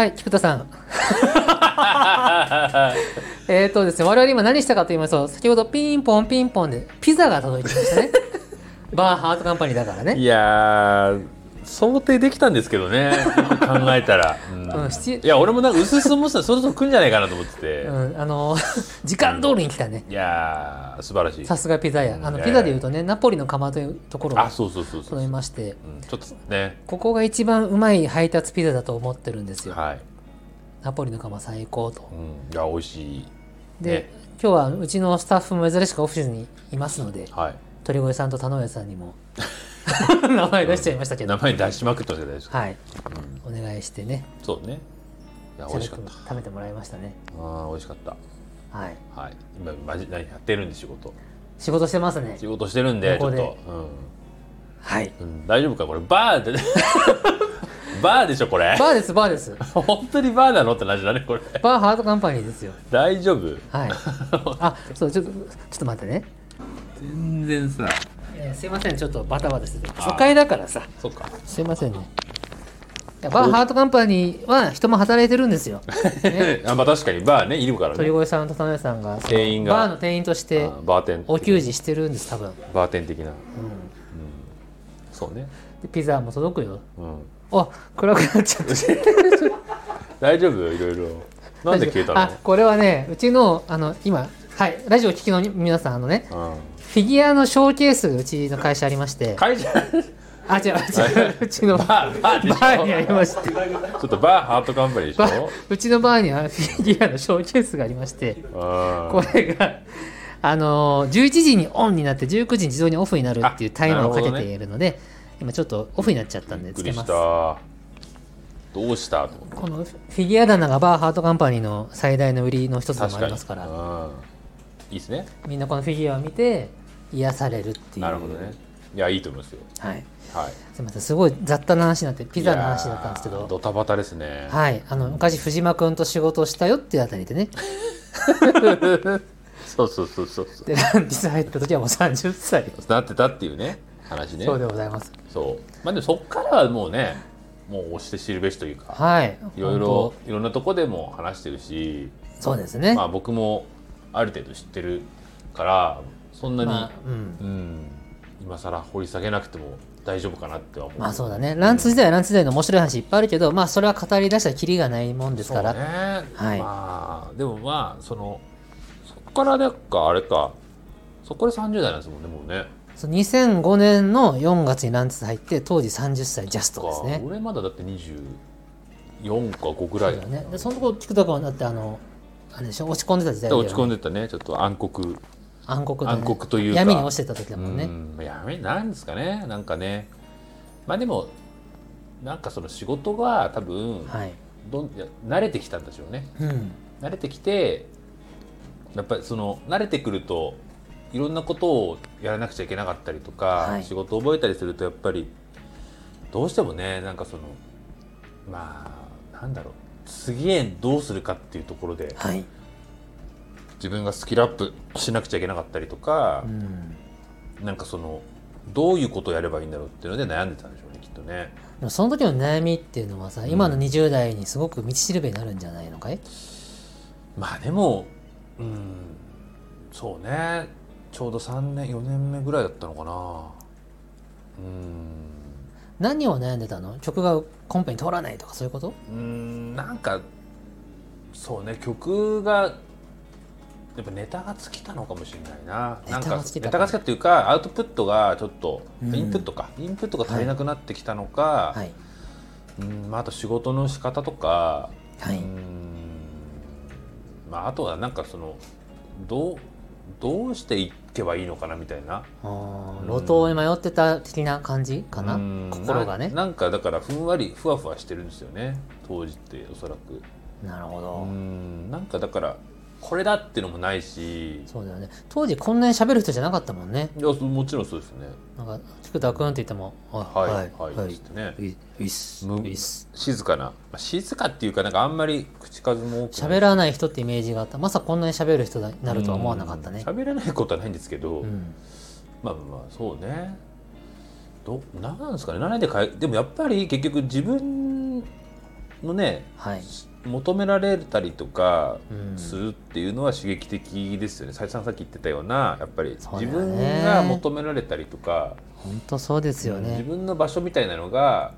はい菊田さん。えっとですね我々今何したかと言いますと先ほどピンポンピンポンでピザが届いてましたね。バーハートカンパニーだからね。いやー想定できたんですけどね。考えたら、うん。いや俺もなんか薄々思ってたそろそろ来るんじゃないかなと思ってて、うん、あの 時間通りに来たね。いやー素晴らしい。さすがピザ屋。あのうんピザでいうとねナポリの窯というところがあそうそうそうそう、届いまして。うん、ちょっとね。ここが一番うまい配達ピザだと思ってるんですよ。はい、ナポリの窯最高と。うん、いや美味しい。で、ね。今日はうちのスタッフも珍しくオフィスにいますのではい。鳥越さんと田上さんにも 名前出しちゃいましたけど、名前出しまくってますよ大丈夫はい。お願いしてね。そうね。いや美味しかった。食べてもらいましたね。あー美味しかった。はい。はい。今マジ何やってるんで仕事？仕事してますね。仕事してるんでちょっと、はい。うん。うん、大丈夫か？これバーで。バーでしょこれ。バーですバーです。本当にバーなのって話だねこれ。バーハートカンパニーですよ。大丈夫？はい。あそうちょっとちょっと待ってね、全然さえーすいませんちょっとバタバタしてて。初回だからさ。そっか。すいませんね。バーハートカンパニーは人も働いてるんですよ、ね、あまあ確かに。バーねいるからね。鳥越さんと田上さんが店員が。バーの店員としてあバーテンお給仕してるんです多分、バーテン的な。うん、そうね。でピザも届くよ。うん。あ暗くなっちゃった。大丈夫？いろいろ。なんで消えたの？あこれはねうちのあの今はいラジオ聞きの皆さんあのねうんフィギュアのショーケースがうちの会社ありまして。会社？あ違う違う。うちのババーバーでしょ？ーにありまして。ちょっとバーハートカンパニーでしょ？バうちのバーにはフィギュアのショーケースがありまして。うんこれがあのー11時にオンになって19時に自動にオフになるっていうタイマーをかけているので今ちょっとオフになっちゃったんでびっくりしつけますた。どうした？と思ってこのフィギュア棚がバーハートカンパニーの最大の売りの一つでもありますから。うん。いいですね。みんなこのフィギュアを見て癒されるっていう。なるほどね。いやいいと思いますよ。はい。はい。すみませんすごい雑多な話になってピザの話だったんですけど。ドタバタですね。はい。あの昔藤間君と仕事をしたよっていうあたりでね。そうそうそうそうそう。でランディス入った時はもう30歳なってたっていうね話ね。そうでございます。そう。まあでもそっからはもうねもう押して知るべしというかはい。いろいろ本いろんなとこでも話してるし当そうですね。まあ僕もある程度知ってるからそんなに、まあうん。うん。今更掘り下げなくても大丈夫かなっては思う。まあそうだね。ランツ時代ランツ時代の面白い話いっぱいあるけどまあそれは語り出したらキリがないもんですから、ね。はい。まあでもまあそのそこからなんかあれか。そこで30代なんですもんねもうね。そう2005年の4月にランツ入って当時30歳ジャストですね。俺まだだって24か5ぐらいだね。でそのとこ菊田君はだってあのあれでしょ？落ち込んでた時代だよね。落ち込んでたね。ちょっと暗黒暗黒だね。暗黒というか。闇に落ちてた時だもんね、うん。闇なんですかね。なんかね。まあでもなんかその仕事が多分はい。どん慣れてきたんでしょうね。うん。慣れてきてやっぱりその慣れてくるといろんなことをやらなくちゃいけなかったりとか、はい。仕事を覚えたりするとやっぱりどうしてもねなんかそのまあなんだろう。次へどうするかっていうところではい、自分がスキルアップしなくちゃいけなかったりとかう、ん、なんかそのどういうことをやればいいんだろうっていうので悩んでたんでしょうねきっとね。でもその時の悩みっていうのはさ今の20代にすごく道しるべになるんじゃないのかい？まあでもうんそうね。ちょうど3年4年目ぐらいだったのかな。うん。何を悩んでたの？曲がコンペに通らないとかそういうこと？うんなんかそうね曲がやっぱネタが尽きたのかもしれないな。ネなんかタが尽きた。ネタが尽きたっていうかアウトプットがちょっと、うん。インプットか。インプットが足りなくなってきたのか、はい。うんまあ、あと仕事の仕方とかはい、うんまあ、あとはなんかそのどうどうしていけばいいのかなみたいな。あー路頭に迷ってた的な感じかな？うん心がね。ななんかだからふんわりふわふわしてるんですよね。当時っておそらく。うなるほど、んなんかだからこれだっていうのもないし。そうだよね。当時こんなに喋る人じゃなかったもんね。いやもちろんそうですね。なんか菊田君って言っても「あはいはい、はいつってね。いっす静かな、まあ、静かっていうかなんかあんまり口数も多く喋らない人ってイメージがあった。まさかこんなに喋る人になるとは思わなかったね。うん。喋らないことはないんですけど、うん。まあまあそうね。どなんですかね。何でかえでもやっぱり結局自分のねはい、求められたりとかうん。するっていうのは刺激的ですよね。斉藤さんさっき言ってたようなやっぱり自分が求められたりとか、本当そうですよ自ね分の場所みたいなのが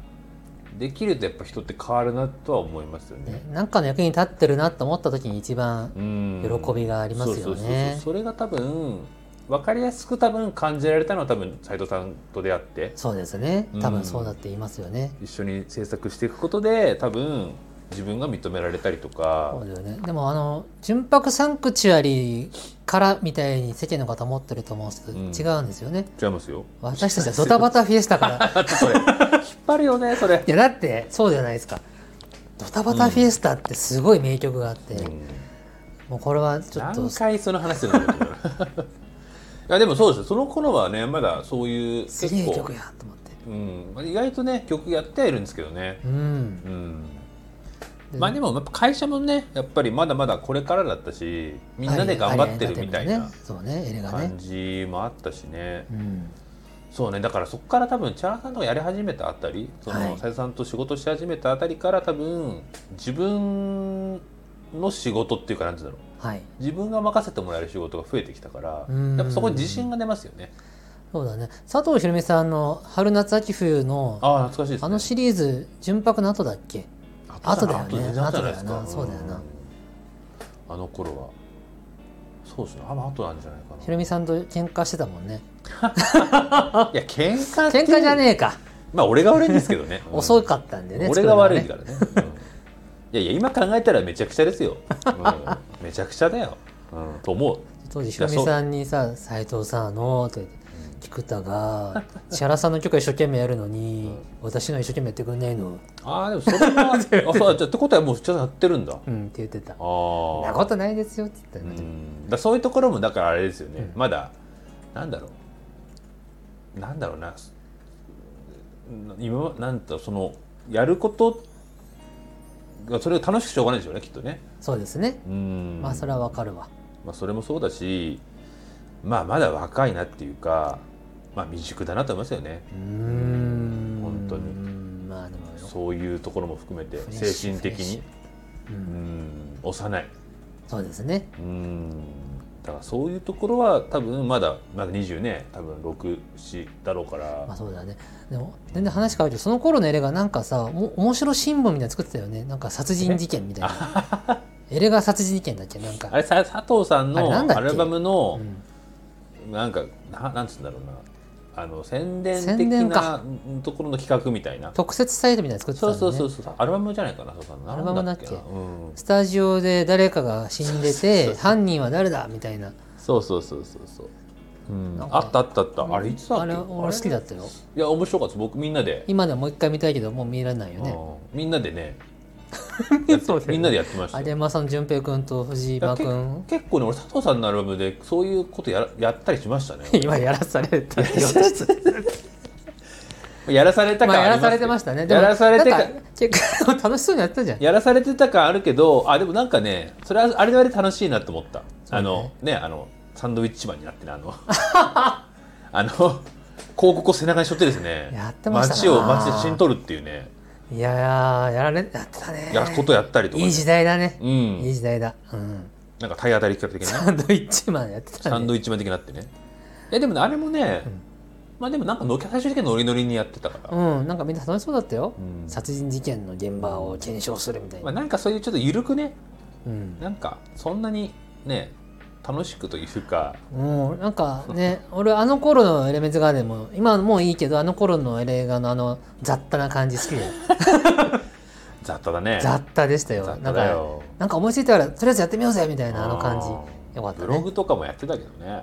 できるとやっぱ人って変わるなとは思いますよね。ねなんかの役に立ってるなと思った時に一番うん。喜びがありますよね。それが多分分かりやすく多分感じられたのは多分斉藤さんと出会って。そうですね。多うん。分そうだって言いますよね、一緒に制作していくことで多分自分が認められたりとか。そうだよね。でもあの純白サンクチュアリからみたいに世間の方思ってると思うんですけど、うん。違うんですよね。違いますよ。私たちはドタバタフィエスタから。引っ張るよねそれ。いやだってそうじゃないですか。ドタバタフィエスタってすごい名曲があって、うん。もうこれはちょっと。何回その話するの？いやでもそうですよ。その頃はねまだそういうすげえ曲やと思って。うん。まあ、意外とね曲やってはいるんですけどね。うん。うん。でまあでもやっぱ会社もねやっぱりまだまだこれからだったしみんなで頑張ってるみたいな感じもあったしね。うん。そうねだからそこから多分千原さんとかやり始めたあたりそのはい。さんと仕事し始めたあたりから多分自分の仕事っていうかなんていうんだろう。はい。自分が任せてもらえる仕事が増えてきたからうん。やっぱそこに自信が出ますよね。そうだね。佐藤ひろみさんの「春夏秋冬の」ああ懐かしいね。あのシリーズ純白の後だっけ？後だよね。だよな。そうだよな。あの頃は。そうですね。あ後なんじゃないかひろみさんと喧嘩してたもんね。な いや喧嘩喧嘩じゃねえか、まあ俺が悪いんですけどね、うん。遅かったんでね俺が悪いからね、うん。いやいや今考えたらめちゃくちゃですよ、うん、めちゃくちゃだよ、うん、と思う。当時ひろみさんにさ「斎藤さんあの」と言って菊田が千原さんの曲は一生懸命やるのに、私のは一生懸命やってくんないの。ああでもそれは あそうじゃあってことはもうちゃんとやってるんだ。あうんって言ってた。あそんなことないですよって言ったら、うん。だそういうところもだからあれですよね、うん。まだなんだろう。なんだろうな。今なんとそのやることがそれが楽しくしょうがないでしょうねきっとね。そうですね。うん。まあそれはわかるわ。まあ、それもそうだしまあまだ若いなっていうかまあ未熟だなと思いますよね。うーん。本当に。うんまあでもそういうところも含めて精神的に。ううん。ん幼い。そうですね。うん。だからそういうところは多分まだまだ20ね多分64だろうから、まあそうだね。でも全然話変わるけどその頃のエレがなんかさも面白新聞みたいなの作ってたよね。なんか殺人事件みたいな。エレが殺人事件だっけ？なんか。あれさ佐藤さんのアルバムのうん。なんかななんつうんだろうなあの宣伝宣的なところの企画みたいな。特設サイトみたいなの作ってたね。そうそうそうアルバムじゃないかなそうアルバムだっけ？うん、スタジオで誰かが死んでて犯人は誰だみたいな。そうそうそうそうそう、うん。あったあったあった。あれいつだっけ？あれ俺好きだったよ。いや面白かった。僕みんなで、今でももう一回見たいけどもう見られないよね。うん。みんなでねそうだよね。みんなでやってましたよ。有馬さん淳平君と藤間君。結構ね俺佐藤さんのアルバムでそういうことやらやったりしましたね。今やらされた。やらされた。まあやらされてましたね。でやらされてかなんか結構楽しそうにやってたじゃん。やらされてた感あるけどあでもなんかねそれはあれはあれで楽しいなと思った、あのねあのサンドウィッチマンになってねあの。あの広告を背中に背負ってですね。やってましたな。街を街で写真撮るっていうねいやいややられやってたね。やことやったりとかね、いい時代だね。うん。いい時代だ。うん。なんか体当たり企画的なサンドイッチマンやってたね。サンドイッチマン的になってね。えでもねあれもね、ん。まあでもなんかの最終的にノリノリにやってたから、うん。なんかみんな楽しそうだったよ。うん。殺人事件の現場を検証するみたいまあ、ななんかそういうちょっと緩くね。うん。なんかそんなにね楽しくというか。もうなんかね 俺あの頃のエレメンツガーデンも今はもういいけどあの頃のエレガのあの雑多な感じ好きで 雑多だね。雑多でしたよ。なんかなんか思いついたからとりあえずやってみようぜみたいなあの感じ。うんよかったね。ブログとかもやってたけどね、やっ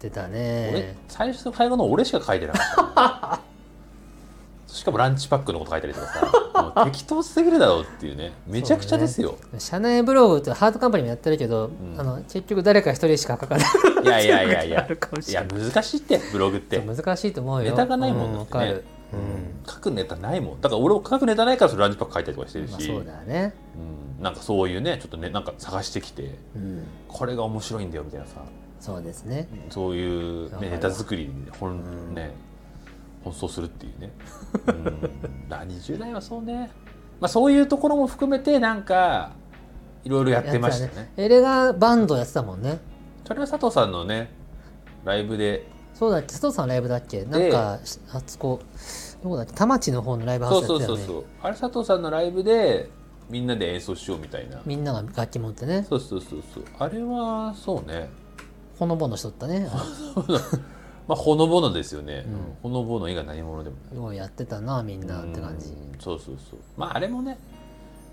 てた俺ね最初と最後の俺しか書いてなかった しかもランチパックのこと書いたりとかさ 適当すぎるだろうっていうね。めちゃくちゃですよ、社内ブログってハートカンパニーもやってるけど、ん。あの結局誰か一人しか書かない。いやいやいやい あやい。や難しいってブログって。難しいと思うよ。ネタがないもんね。わかる、うん。書くネタないもん。だから俺も書くネタないからそれランチパック書いたりとかしてるし、まあ、そうだよね、うん、なんかそういうねちょっとねなんか探してきてうん、これが面白いんだよみたいなさ。そうですね。そういう、ね、ネタ作りに本、うん。ね奔走するっていうね、うん、だ20代はそうね。まあ、そういうところも含めてなんかいろいろやってましたね。エレガバンドやってたもんね。それは佐藤さんのねライブで。そうだっけ？佐藤さんのライブだっけ？なんかあそこどこだっけ？田町の方のライブハウそうスやってたよね。そうそうそうあれ佐藤さんのライブでみんなで演奏しようみたいな。みんなが楽器持ってね。そうそうそうそう。あれはそうね。ほのぼのしとったね まあほのぼのですよね、ほのぼの以外何者でも。ようやってたなみんなって感じ。うんそうそうそう。まああれもね、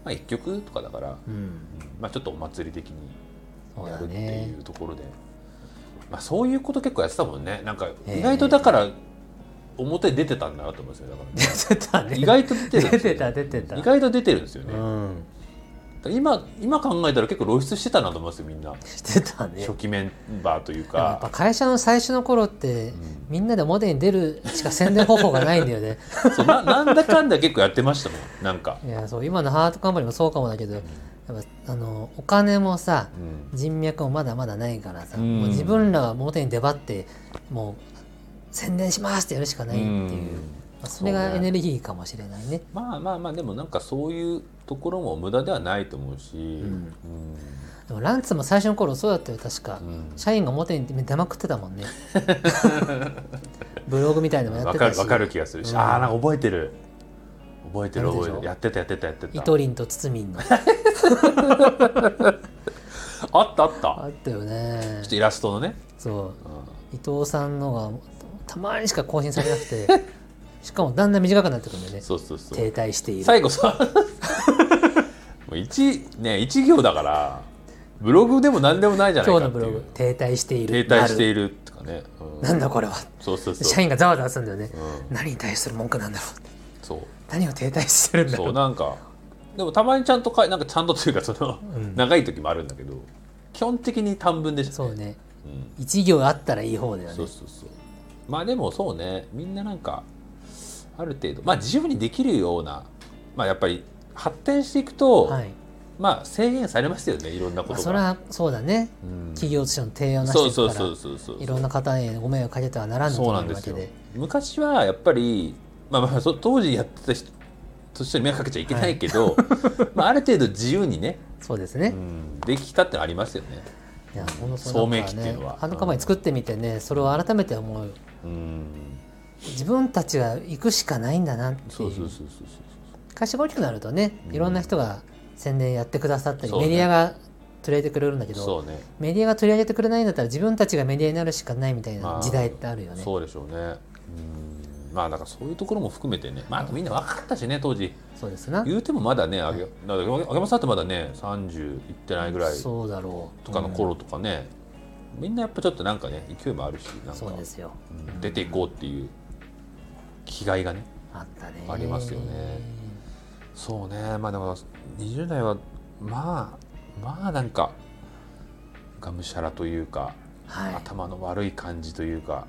まあ、1曲とかだから、うん。うん。まあ、ちょっとお祭り的にやるってねいうところで、まあ、そういうこと結構やってたもんね。なんかええ。意外とだから表に出てたんだなと思うんですよだから、ね、出てたね。意外と出てるんですよ出てた出てた。意外と出てるんですよね、うん今今考えたら結構露出してたなと思いますよみんな。してたね。初期メンバーというでもやっぱか会社の最初の頃って、みんなで表に出るしか宣伝方法がないんだよね。そうななんだかんだ結構やってましたもんなんか、いやそう今のハートカンパニーもそうかもだけどやっぱあのお金もさうん。人脈もまだまだないからさ、うん。もう自分らが表に出張ってもう宣伝しますってやるしかないっていう、うん。まあ、それがエネルギーかもしれないね。まあまあまあでもなんかそういうところも無駄ではないと思うし、うん。でもランツも最初の頃そうだったよ確か、うん。社員が表に出まくってたもんね。ブログみたいなのもやってたし。わかるわかる気がするし、うん。ああなんか覚えてる。覚えてる覚えてるやってたやってたやってたイトリンとツツミンの。あったあった。あったよね。ちょっとイラストのね、そう。う伊藤さんのがたまにしか更新されなくて しかもだんだん短くなってくるんだよね。ん、そうそうそう。停滞している。最後さ。もう一ね一行だからブログでも何でもないじゃない今日のブロかっていうグ停滞している。停滞してるいるとかね、うん。なんだこれは。そうそうそう。社員がざわざわするんだよね、うん。何に対する文句なんだろう。ってそう。何を停滞してるんだろそううなんかでもたまにちゃんとかいなんかちゃんとというかその、うん。長い時もあるんだけど基本的に短文でしたそうね。うん。一行あったらいい方だよね。そうそうそう。まあでもそうね。みんななんかある程度まあ自由にできるようなまあやっぱり発展していくと、はい、まあ制限されますよねいろんなこまあ、とが、それはそうだね。うん。企業としての提案をなそうそうそうそうそう。いろんな方にご迷惑かけてはならぬとそう思なんですよ。うわけで昔はやっぱりまあまあそ当時やってた人として迷惑かけちゃいけないけど、まあある程度自由にね、そうですね、うん、できたってのありますよね。いやほんとそう聡明期っていうのは。ハンドカバーに作ってみてねそれを改めて思う。うん自分たちが行くしかないんだなっていう。そうそうそうそう会社が大きくなるとねいろんな人が宣伝やってくださったり、そうね。メディアが取り上げてくれるんだけどね。メディアが取り上げてくれないんだったら自分たちがメディアになるしかないみたいまあ。な時代ってあるよね、そうでしょうね。うん。まあだからそういうところも含めてね。まあみんな分かったしね当時。そうですな。言うてもまだねあげだってあげ山さんってまだね30いってないぐらいそうだろう。とかの頃とかね、みんなやっぱちょっとなんかね勢いもあるしなんか。そうですよ。うん。出ていこうっていう気概がねあったね。ありますよね。そうね。まあでも20代はまあまあなんかがむしゃらというか、はい。頭の悪い感じというか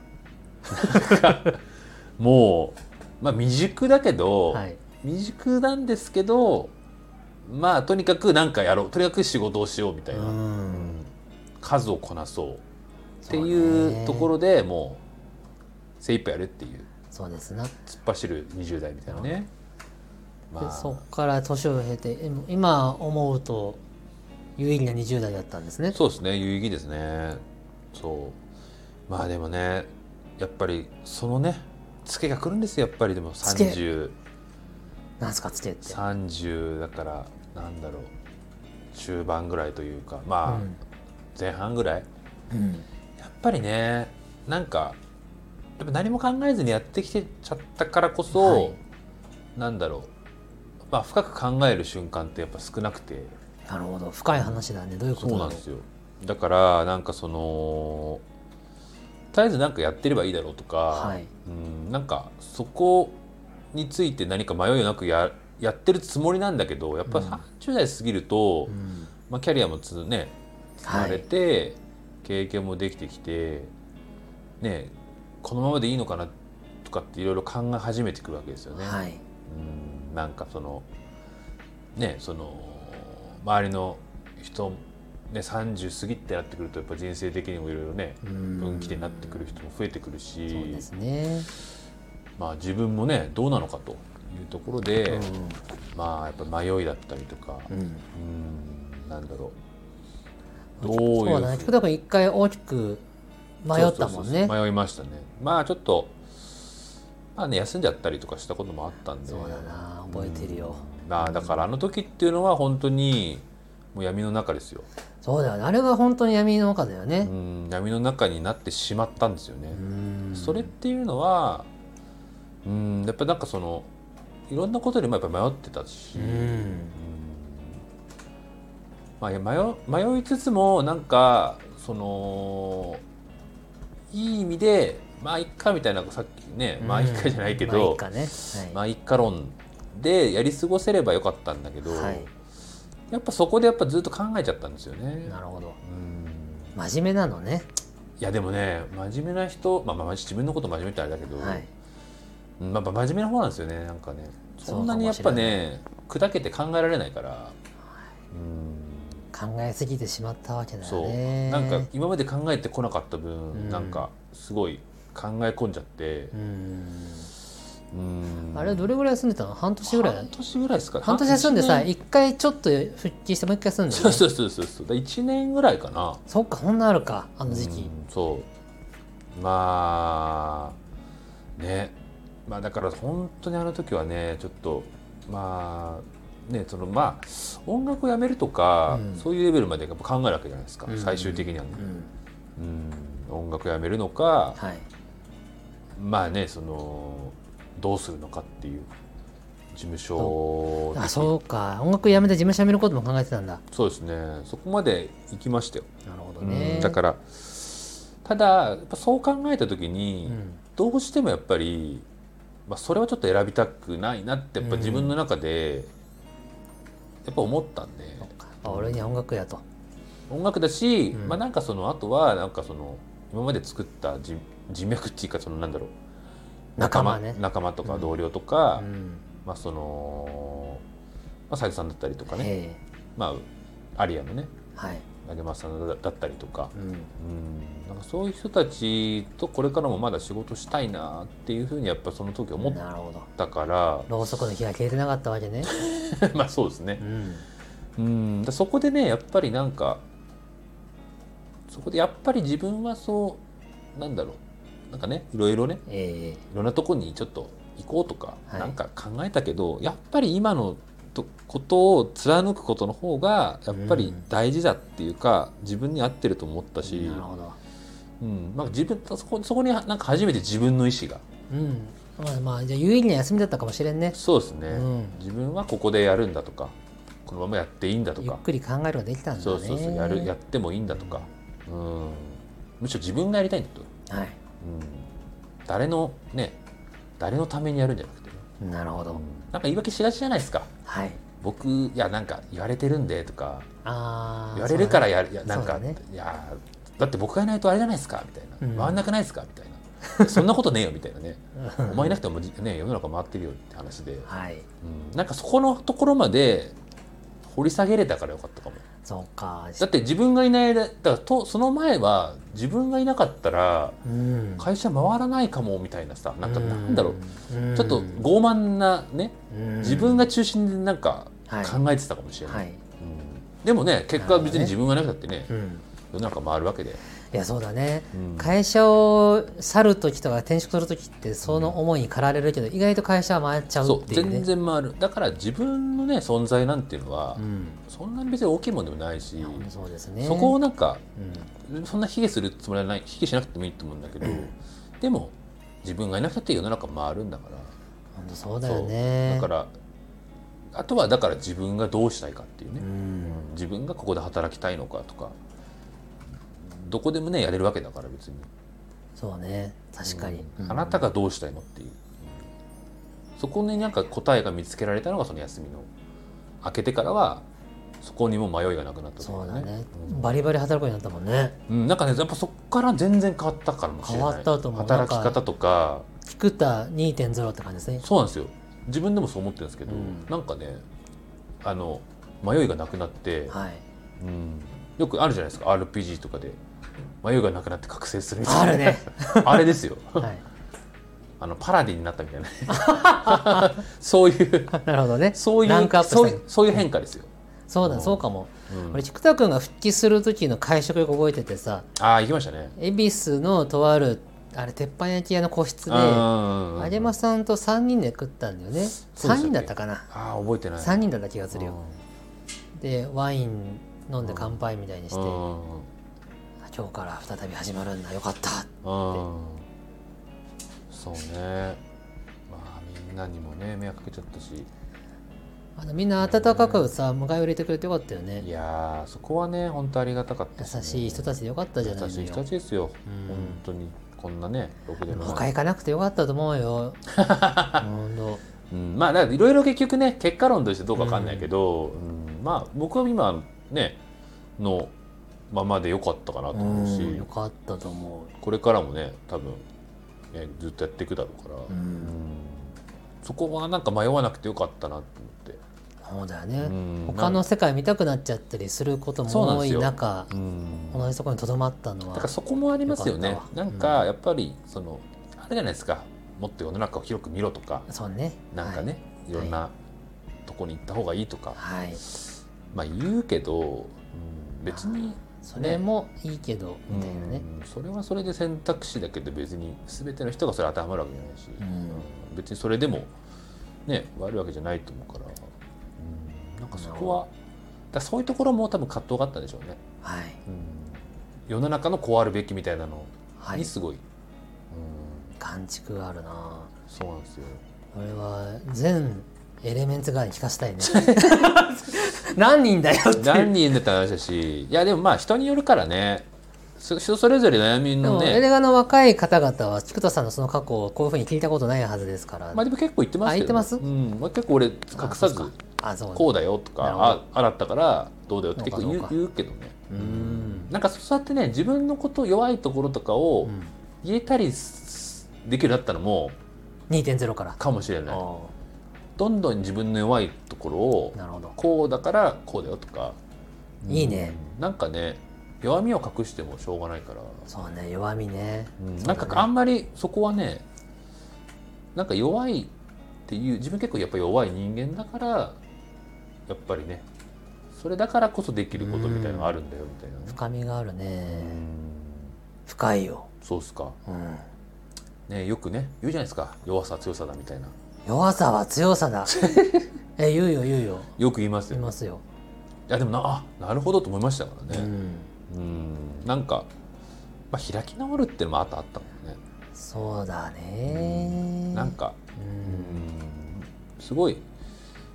もうまあ未熟だけど、はい。未熟なんですけどまあとにかく何かやろう。とにかく仕事をしようみたいな、うん。数をこなそうっていうね。ところでもう精一杯やるっていうそうですな、突っ走る20代みたいなね、まであそこから年を経て今今思うと有意義な20代だったんですね。そうですね。有意義ですね。そう。まあでもねやっぱりそのねツケが来るんですよ。やっぱりでもツケ3030なんすかつけって。30だからなんだろう。中盤ぐらいというかまあ、うん。前半ぐらい。うん。やっぱりねなんかやっぱ何も考えずにやってきてちゃったからこそ、はい。なんだろう、まあ、深く考える瞬間ってやっぱ少なくて。なるほど。深い話だね。どういうことそうなんですよ。だからなんかそのとりあえず何かやってればいいだろうとか、はい。うん、なんかそこについて何か迷いなくややってるつもりなんだけどやっぱうん。30代過ぎると、うん。まあ、キャリアもつね積まれて、経験もできてきてねこのままでいいのかなとかっていろいろ考え始めてくるわけですよね。はい。うん。なんかそのねその周りの人ね30過ぎってなってくるとやっぱ人生的にもいろいろねうん。分岐点になってくる人も増えてくるし、そうですね、まあ自分もねどうなのかというところで、うん。まあやっぱ迷いだったりとかうん。うん。なんだろう。どういうそうだね菊田君一回大きく迷ったもんね。迷いましたね。まあちょっとまあね休んじゃったりとかしたこともあったんで。そうだな覚えてるよ、まあだからあの時っていうのは本当にもう闇の中ですよ、そうだよね。あれが本当に闇の中だようねん、闇の中になってしまったんですよね、うん。それっていうのはうん。やっぱなんかそのいろんなことにもやっぱ迷ってたし、うん。うん。まあ、迷迷いつつもなんかそのいい意味でまあいっかみたいなさっきね、まあいっかじゃないけまあいどっかね。まあいっか論でやり過ごせればよかったんだけど、やっぱそこでやっぱずっと考えちゃったんですよね。なるほど。うん。真面目なのね。いやでもね真面目な人、まあ、まあ自分のこと真面目ってあれだけど、はい。うんまあ、真面目な方なんですよねなんかね。そんなにやっぱね砕けて考えられないから、うん考えすぎてしまったわけだそう。よねなんか今まで考えてこなかった分、ん。なんかすごい考え込んじゃって。うん。うん。あれどれぐらい住んでたの？半年ぐらい？半年ぐらいですか？半年休んでさ一一回ちょっと復帰してもう一回住んで年そうそうそうそうそう。だ1年ぐらいかな。そっかそんなあるかあの時期。うんそう。まあね。まあだから本当にあの時はねちょっとまあねそのまあ音楽をやめるとか、うん。そういうレベルまでやっぱ考えるわけじゃないですか、うん。最終的にはね。う、ん。うん、音楽をやめるのかはい。まあねそのどうするのかっていう事務所的あそうか。音楽やめて事務所辞めることも考えてたんだ。そうですね。そこまで行きましたよ、なるほどうねん。だからただやっぱそう考えた時に、うん。どうしてもやっぱり、まあ、それはちょっと選びたくないなってやっぱ自分の中でやっぱ思ったんで、俺には音楽やと。音楽だし、うん。まあなんかそのあとはなんかその今まで作った人人脈っていうかそのなんだろう。仲間ね。仲間とか同僚とか、うん。まあその、まあ、斉藤さんだったりとかね、へまあアリアのね。えはい投げ松さんだだったりとか、うん。うん、なんかそういう人たちとこれからもまだ仕事したいなっていうふうにやっぱその時思ったから。ろうそくの火が消えてなかったわけね。まあそうですね。う。ん。うん、だそこでねやっぱりなんかそこでやっぱり自分はそうなんだろう。なんかねいろいろねえいろんなとこにちょっと行こうとか、はい。なんか考えたけどやっぱり今のとことを貫くことの方がやっぱり大事だっていうか、自分に合ってると思ったし、えなるほど。うん。まあ、自分そこそこになんか初めて自分の意思が。うん。まあまあじゃあ有意義な休みだったかもしれんね。そうですね、うん。自分はここでやるんだとかこのままやっていいんだとか。ゆっくり考えるができたんだね。そうそうそうやるやってもいいんだとか、うん、むしろ自分がやりたいんだと、はい。うん、誰のね誰のためにやるんじゃなくて。ね、なるほど、うんなんか言い訳しがちじゃないですか。はい。僕いやなんか言われてるんでとか。言われるからやるいやなんか、ね。いやだって僕がいないとあれじゃないですかみたいな、うん。回んなくないですかみたいな。そんなことねえよみたいなね。お前いなくてもね世の中回ってるよって話で、はい。うん、なんかそこのところまで掘り下げれたからよかったかもそうか。だって自分がいない間だからとその前は自分がいなかったらうん。会社回らないかもみたいなさなんかうん。なんだろう、うん。ちょっと傲慢なねうん。自分が中心でなんかはい。考えてたかもしれない、はい。うん。でもね結果は別に自分がいなくたってねうん。世の中回るわけで、いやそうだね。うん。会社を去る時とか転職する時ってその思いに駆られるけど意外と会社は回っちゃそううっていうね。全然回る。だから自分のね存在なんていうのは、うん。そんなに別に大きいものでもないし、そうですね。そこをなんかうん。そんな卑下するつもりはない卑下しなくてもいいと思うんだけど、でも自分がいなくたって世の中回るんだから。本当そうだよね。だからあとはだから自分がどうしたいかっていうね、うん。自分がここで働きたいのかとかどこでもねやれるわけだから別に。そうね。確かに、うん。あなたがどうしたいのっていう、そこになんか答えが見つけられたのがその休みの。明けてからはそこにも迷いがなくなったといそうだね、うん。バリバリ働くようになったもんね。うん、なんかねやっぱそこから全然変わったかもしれない。変わったと思う。働き方とか。菊田2.0って感じですね。そうなんですよ。自分でもそう思ってるんですけど、うん。なんかねあの迷いがなくなって、はい。うん、よくあるじゃないですか。RPG とかで迷いがなくなって覚醒するみたいな。あるね。あれですよ。はい。あのパラディになったみたいな。そういう なるほどね。そういうそういうそういう変化ですよ、そうだうん。そうかも、うん。俺菊田君が復帰する時の会食よく覚えててさ。ああ行きましたね。恵比寿のとあるあれ鉄板焼き屋の個室であ有馬さんと3人で食ったんだよね。そうでしたっけ？3人だったかな。あー覚えてない。3人だった気がするよ。うでワイン飲んで乾杯みたいにして今日から再び始まるんだ。よかった。うん。そうね。まあみんなにもね迷惑かけちゃったし。あのみんな温かくさ迎え入れてくれてよかったよいねやーそこはね本当ありがたかった優しい人たちでよかったじゃない優しい人たちですよ、うん。本当にこんなねろくでもない。他行かなくてよかったと思うよ。ほんとうん、まあいろいろ結局ね結果論としてどうかわかんないけど、うん。まあ僕は今ねのままでよかったかなと思うし、うん。よかったと思これからもね多分、ね、ずっとやっていくだろうから、そこはなんか迷わなくてよかったなと思って。そうだよね、うん。他の世界見たくなっちゃったりすることも多い中うん。同じところにとどまったのはだからそこもありますよね。なんかやっぱりそのあれじゃないですか。もっと世の中を広く見ろとか。そうね。なんかね、い、ろんなとこに行った方がいいとか、はい、はい。まあ言うけど、うん、別にそれもいいけど、みたいなね、うんそれはそれで選択肢だけど別に全ての人がそれ当てはまるわけじゃないし、別にそれでもね悪いわけじゃないと思うから、うん、なんかそこはだそういうところも多分葛藤があったんでしょうね、はい。うん、世の中のこうあるべきみたいなのはい。にすごい、うん、感触があるな。そうなんですよ。これは全エレメンツ側に聞かせたいね。何人だよって何人だって話だしいやでもまあ人によるからね。そ人それぞれ悩みでのね。もエレガの若い方々は菊田さんのその過去をこういうふうに聞いたことないはずですから、まあでも結構言ってますけど、あ言ってます？うん。まあ、結構俺隠さずこうだよとかああだったからどうだよって結構言う言うけどね。うん。なんかそうやってね自分のこと弱いところとかをうん。言えたりすできるようになったのも2.0から。かもしれない。あどんどん自分の弱いところをこうだからこうだよとか。いいね。うん。なんかね弱みを隠してもしょうがないから。そうね弱みね、うん。なんかあんまりそこはねなんか弱いっていう自分結構やっぱ弱い人間だからやっぱりねそれだからこそできることみたいなのがあるんだよみたいなね。深みがあるね、うん。深いよ、そうっすか。うん、ねよくね言うじゃないですか。弱さ強さだみたいな弱さは強さだ。え言うよ言うよ。よく言いますよ。言いますよ、いやでもなあなるほどと思いましたからね。うん、うん。なんか、まあ、開き直るっていうのもあったあったもんね。そうだね。なんかうん。うん。すごい。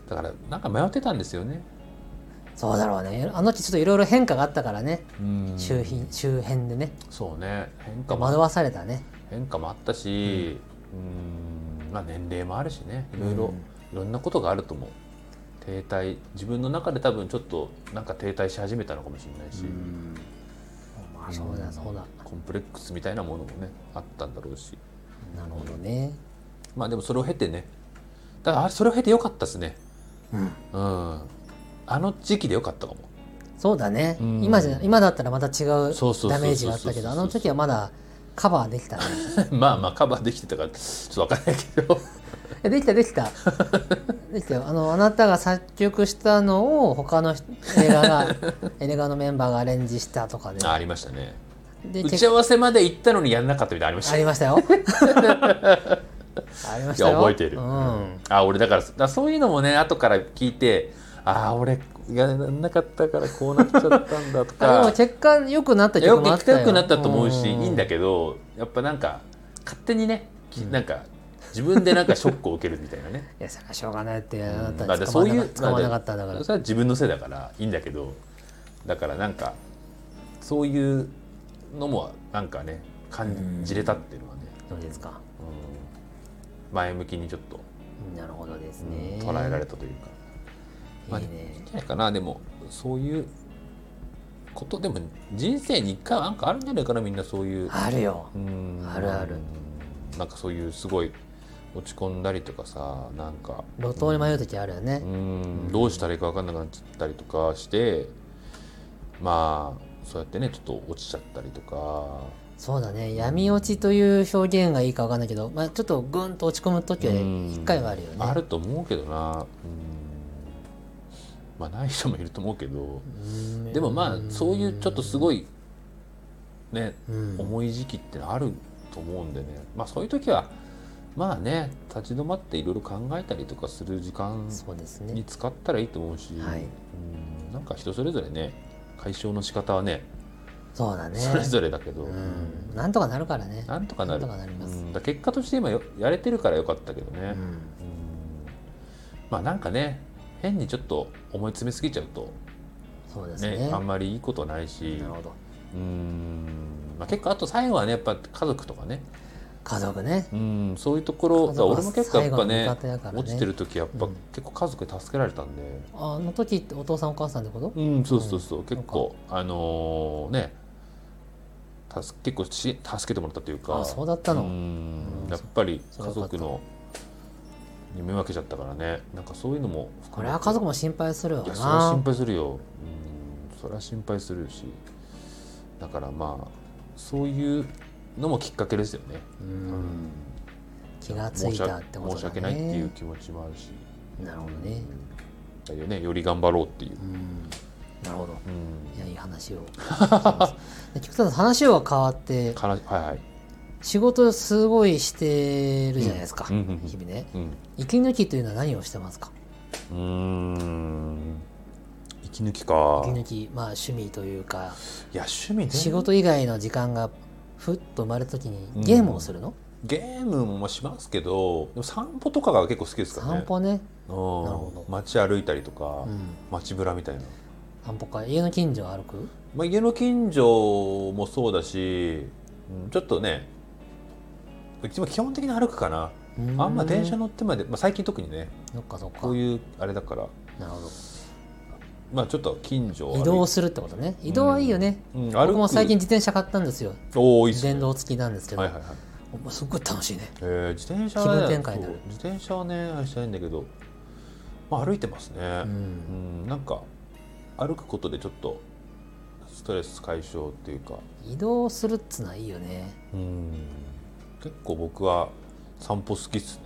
だからなんか迷ってたんですよね。そうだろうね。あの時ちょっといろいろ変化があったからね、うん。周辺周辺でね。そうね。変化も惑わされたね。変化もあったし、うん、まあ年齢もあるしね。いろいろ、いろんなことがあると思う。停滞自分の中で多分ちょっとなんか停滞し始めたのかもしれないし、うん。まあそうだそうだ。コンプレックスみたいなものもねあったんだろうし。なるほどね。まあでもそれを経てね。だからあれそれを経てよかったですね。うん。うん。あの時期でよかったかも。そうだね、うん。今じゃ今だったらまた違う。ダメージがあったけどあの時はまだカバーできたね。まあまあカバーできてたからちょっと分かんないけど。えできたできた。できた よ。あのあなたが作曲したのを他の映画が 映画のメンバーがアレンジしたとかで。あありましたね。で打ち合わせまで行ったのにやんなかったみたいありましたあねりましたよ。ありましたよ。いや覚えてる、うん、あ俺だからだからそういうのもね後から聞いてああ俺やらなかったからこうなっちゃったんだとあでもか結果良くなった曲もあったよ。たくなったと思うしいいんだどけどやっぱなんか勝手にねきなんか自分でなんかショックを受けるみたいなね。いやそれはしょうがないってあなたまあで捕まわなかそういう捕なかったんだから。それは自分のせいだからいいんだけどだからなんかそういうのもなんかね感じれたっていうのはね、どうですか？うん。前向きにちょっと、なるほどですうんね捉えられたというか、まあいいね。じゃないかな。でもそういうことでも人生に一回はなんかあるんじゃないかなみんなそういう。あるよ。うん。あるある。うんなんかそういうすごい落ち込んだりとかさなんか。路頭に迷う時あるようね、ん。どうしたらいいか分かんなくなっちゃったりとかしてまあそうやってねちょっと落ちちゃったりとか。そうだね。闇落ちという表現がいいかわかんないけど、まあ、ちょっとグンと落ち込む時はうん。一回はあるよね。あると思うけどな。うんまあない人もいると思うけどうん。でもまあそういうちょっとすごいねうん。重い時期ってのあると思うんでね。まあそういう時はまあね立ち止まっていろいろ考えたりとかする時間そうですね。に使ったらいいと思うし、はい。うん。なんか人それぞれね解消の仕方はねそうだね。それぞれだけど、うん。なんとかなるからね。なんとかなる。なんとかなります。うん。だから結果として今よやれてるからよかったけどね、うん。うん。まあなんかね変にちょっと思い詰めすぎちゃうとそうですね。ねあんまりいいことはないし。なるほど。うん、まあ、結構あと最後はねやっぱ家族とかね。家族ね。うん。そういうところ俺も結構やっぱねね。落ちてる時やっぱうん。結構家族に助けられたんで、あの時ってお父さんお母さんってこと？うん、そうそうそう、うん。結構あのーね。たす結構し助けてもらったというか。あそうだったの。ん。うん。やっぱり家族のに目分けちゃったからね。なんかそういうのもこれは家族も心配するわいやそれは心な配するよ。うんそれは心配するし。だからまあそういうのもきっかけですよね、うん。気がついたってことだね。申し訳ないっていう気持ちもあるし、なるほどね。だよね。より頑張ろうっていう、うん。なるほど。うん。いやいい話をで 菊田さん話は変わって。はいはい仕事すごいしてるじゃないですか、うんうんうん日々ね。うん。息抜きというのは何をしてますか？うーん。息抜きか。息抜きまあ趣味というか。いや趣味ね仕事以外の時間がふっと生まれた時にうん。ゲームをするの、ゲームもしますけどでも散歩とかが結構好きですからね。散歩ね、うん。なるほど。街歩いたりとか、うん、街ぶらみたいな、散歩か。家の近所を歩く？まあ、家の近所もそうだし、うんちょっとね基本的に歩くかな。あんま電車の乗ってまで、まあ、最近特にねそっかそっか。こういうあれだから。なるほまあちょっと近所移動するってことね。移動はいいよね、うん、歩く僕も最近自転車買ったんですよ。おーいいね。電動付きなんですけど、はいはいはい。おすっごい楽しいね。えー自転車は気分ね転換になる。自転車はね愛したいんだけど、まあ、歩いてますね。ううん。ん、なんか歩くことでちょっとストレス解消っていうか。移動するっつのはいいよね。うん結構僕は散歩好きっすね、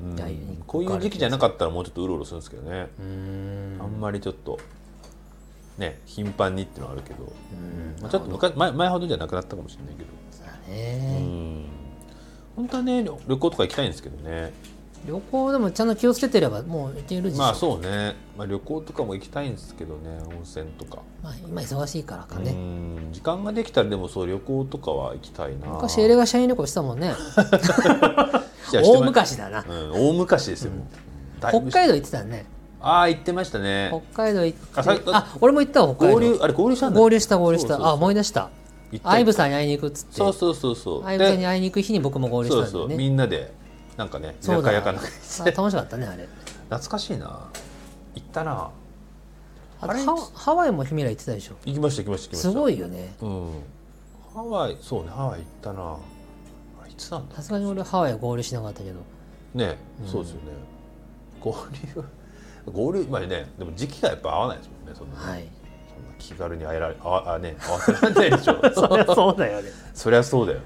うん。こういう時期じゃなかったらもうちょっとうろうろするんですけどね、うん。あんまりちょっとね頻繁にっていうのはあるけど、うん。まあ、ちょっと昔前前ほどじゃなくなったかもしれないけど、そうだうね、ん。本当はね旅旅行とか行きたいんですけどね旅行でもちゃんと気をつけてればもう行けるでしょ。まあそうね、まあ、旅行とかも行きたいんですけどね温泉とか、まあ今忙しいからかね、うん。時間ができたらでもそう旅行とかは行きたいな。昔エレガ社員旅行したもんね。大昔だな。うん、大昔ですよ、だいぶ北海道行ってたね。ああ行ってましたね。北海道行ってあ俺も行ったわ北海道。合流あれ合流したんだ。合流した合流した。そうそうそう。あ思い出した。アイブさんに会いに行くっつって。そうそうそうそう。アイブさんにで会いに行く日に僕も合流したんだそうそう。よねみんなでなんかねそうだ。やかやかな。あ楽しかったねあれ。懐かしいな。行ったな。あれハワハワイも君ら行ってたでしょ。行きました行きました行きました。すごいよね。うん。ハワイそうねハワイ行ったな。あれいつなんださすがに俺ハワイは合流しなかったけど。ね、うん。そうですよね。合流？合流？まあねでも時期がやっぱ合わないですもんねそんな,、はい。そんな気軽に会えられあわあね合わせられないでしょ。そりゃそうだよね。そりゃそうだよね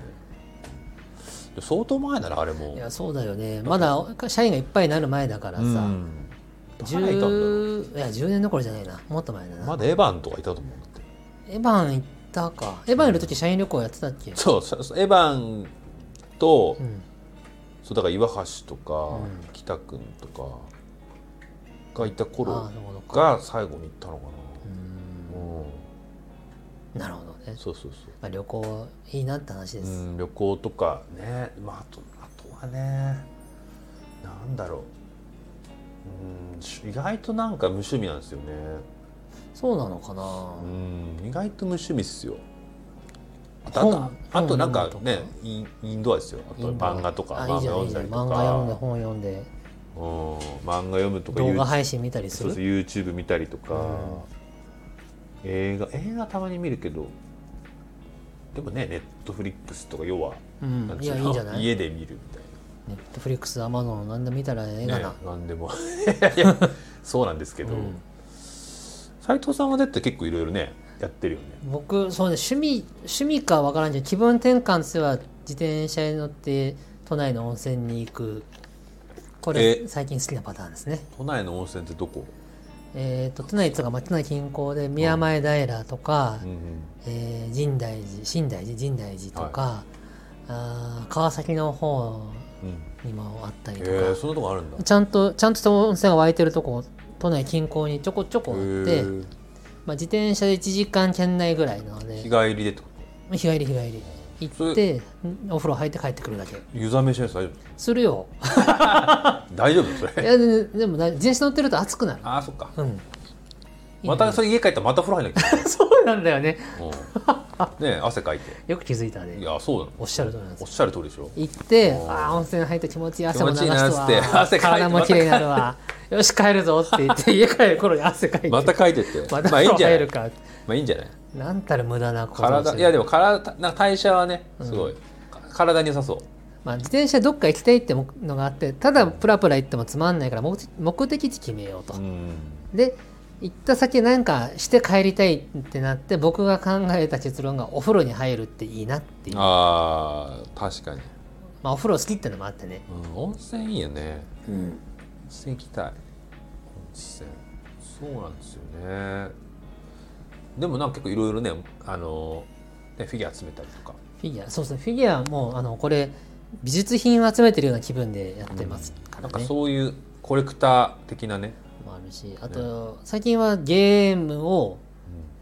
相当前ならあれも。いやそうだよね。まだ社員がいっぱいになる前だからさ、うん。誰いたんだろう。10いや10年どころじゃないな。もっと前だな、まだエヴァンとかいたと思うんだって。エヴァン行ったか。エヴァンいる時社員旅行やってたっけ？そうそうそう。エヴァンと、うん。そうだから岩橋とか、うん。北くんとかがいたあ頃が最後に行ったのかうな、うん。ん。なるほどね、そうそうそう。まあ、旅行いいなって話です、うん、旅行とかね、まあ、あとあとはねなんだろう。うんし意外となんか無趣味なんですよね。そうなのかな、うん意外と無趣味っすよ。あと本あとなんかねインインドアですよ。あと漫画とか漫画読んだりとか。漫画読んで本読んで。うん、漫画読むとか動画配信見たりする？そうそう YouTube 見たりとか、うん。映画映画たまに見るけどでもねネットフリックスとか要は、うん。いなんつうの？やいいんじゃない？家で見るみたいネットフリックスアマゾン何でも見たらええな、がな、ね、なんでも。そうなんですけど。うん。斉藤さんはだって結構いろいろねやってるよね。僕そうね趣味趣味かわからんけど気分転換としては自転車に乗って都内の温泉に行く。これえ？最近好きなパターンですね。都内の温泉ってどこ、えー、と都内とか、まあ、都内近郊で宮前平とか、うんうん、えー深大寺深大寺深大寺とか、あー川崎の方うんにもあったりとか、へえそんなとこあるんだ。ちゃんとちゃんとした温泉が湧いてるとこ都内近郊にちょこちょこあって、まあ、自転車で1時間圏内ぐらいなので。日帰りでってこ日帰り日帰り行ってお風呂入って帰ってくるだけ。と湯冷めしないと大丈するよ。夫 大丈夫それ。いやででもだ自転車乗ってると暑くなる。ああそっか。うん。またそれ家帰ったらまた風呂入んなきゃ そうなんだよね。うん。ねえ汗かいて。よく気づいたね。いやそうなの。おっしゃるとりなんですおっしゃる通りでしょ行ってああ温泉入って気持ちいい汗も流す気持ちいいなってわ汗かいて体も綺麗になるわ。よし帰るぞって言って家帰る頃に汗かいて。また書いてって。またまあいいんじゃない？入るか。まあいいんじゃない？なんたる無駄な体いやでも体なんか代謝はねすごい、体に良さそう。まあ、自転車どっか行きたいってのがあってただプラプラ行ってもつまんないから目的目的地決めようと、うん。で行った先なんかして帰りたいってなって僕が考えた結論がお風呂に入るっていいなっていう。あー確かに、まあ、お風呂好きってのもあってね、うん、温泉いいよね。うん、温泉行きたい。温泉。そうなんですよねでもなんか結構いろいろねあのねフィギュア集めたりとか。フィギュアそうですね。フィギュアもあのこれ美術品を集めてるような気分でやってますかなんからね、そういうコレクター的なね、もあるしあと、最近はゲームを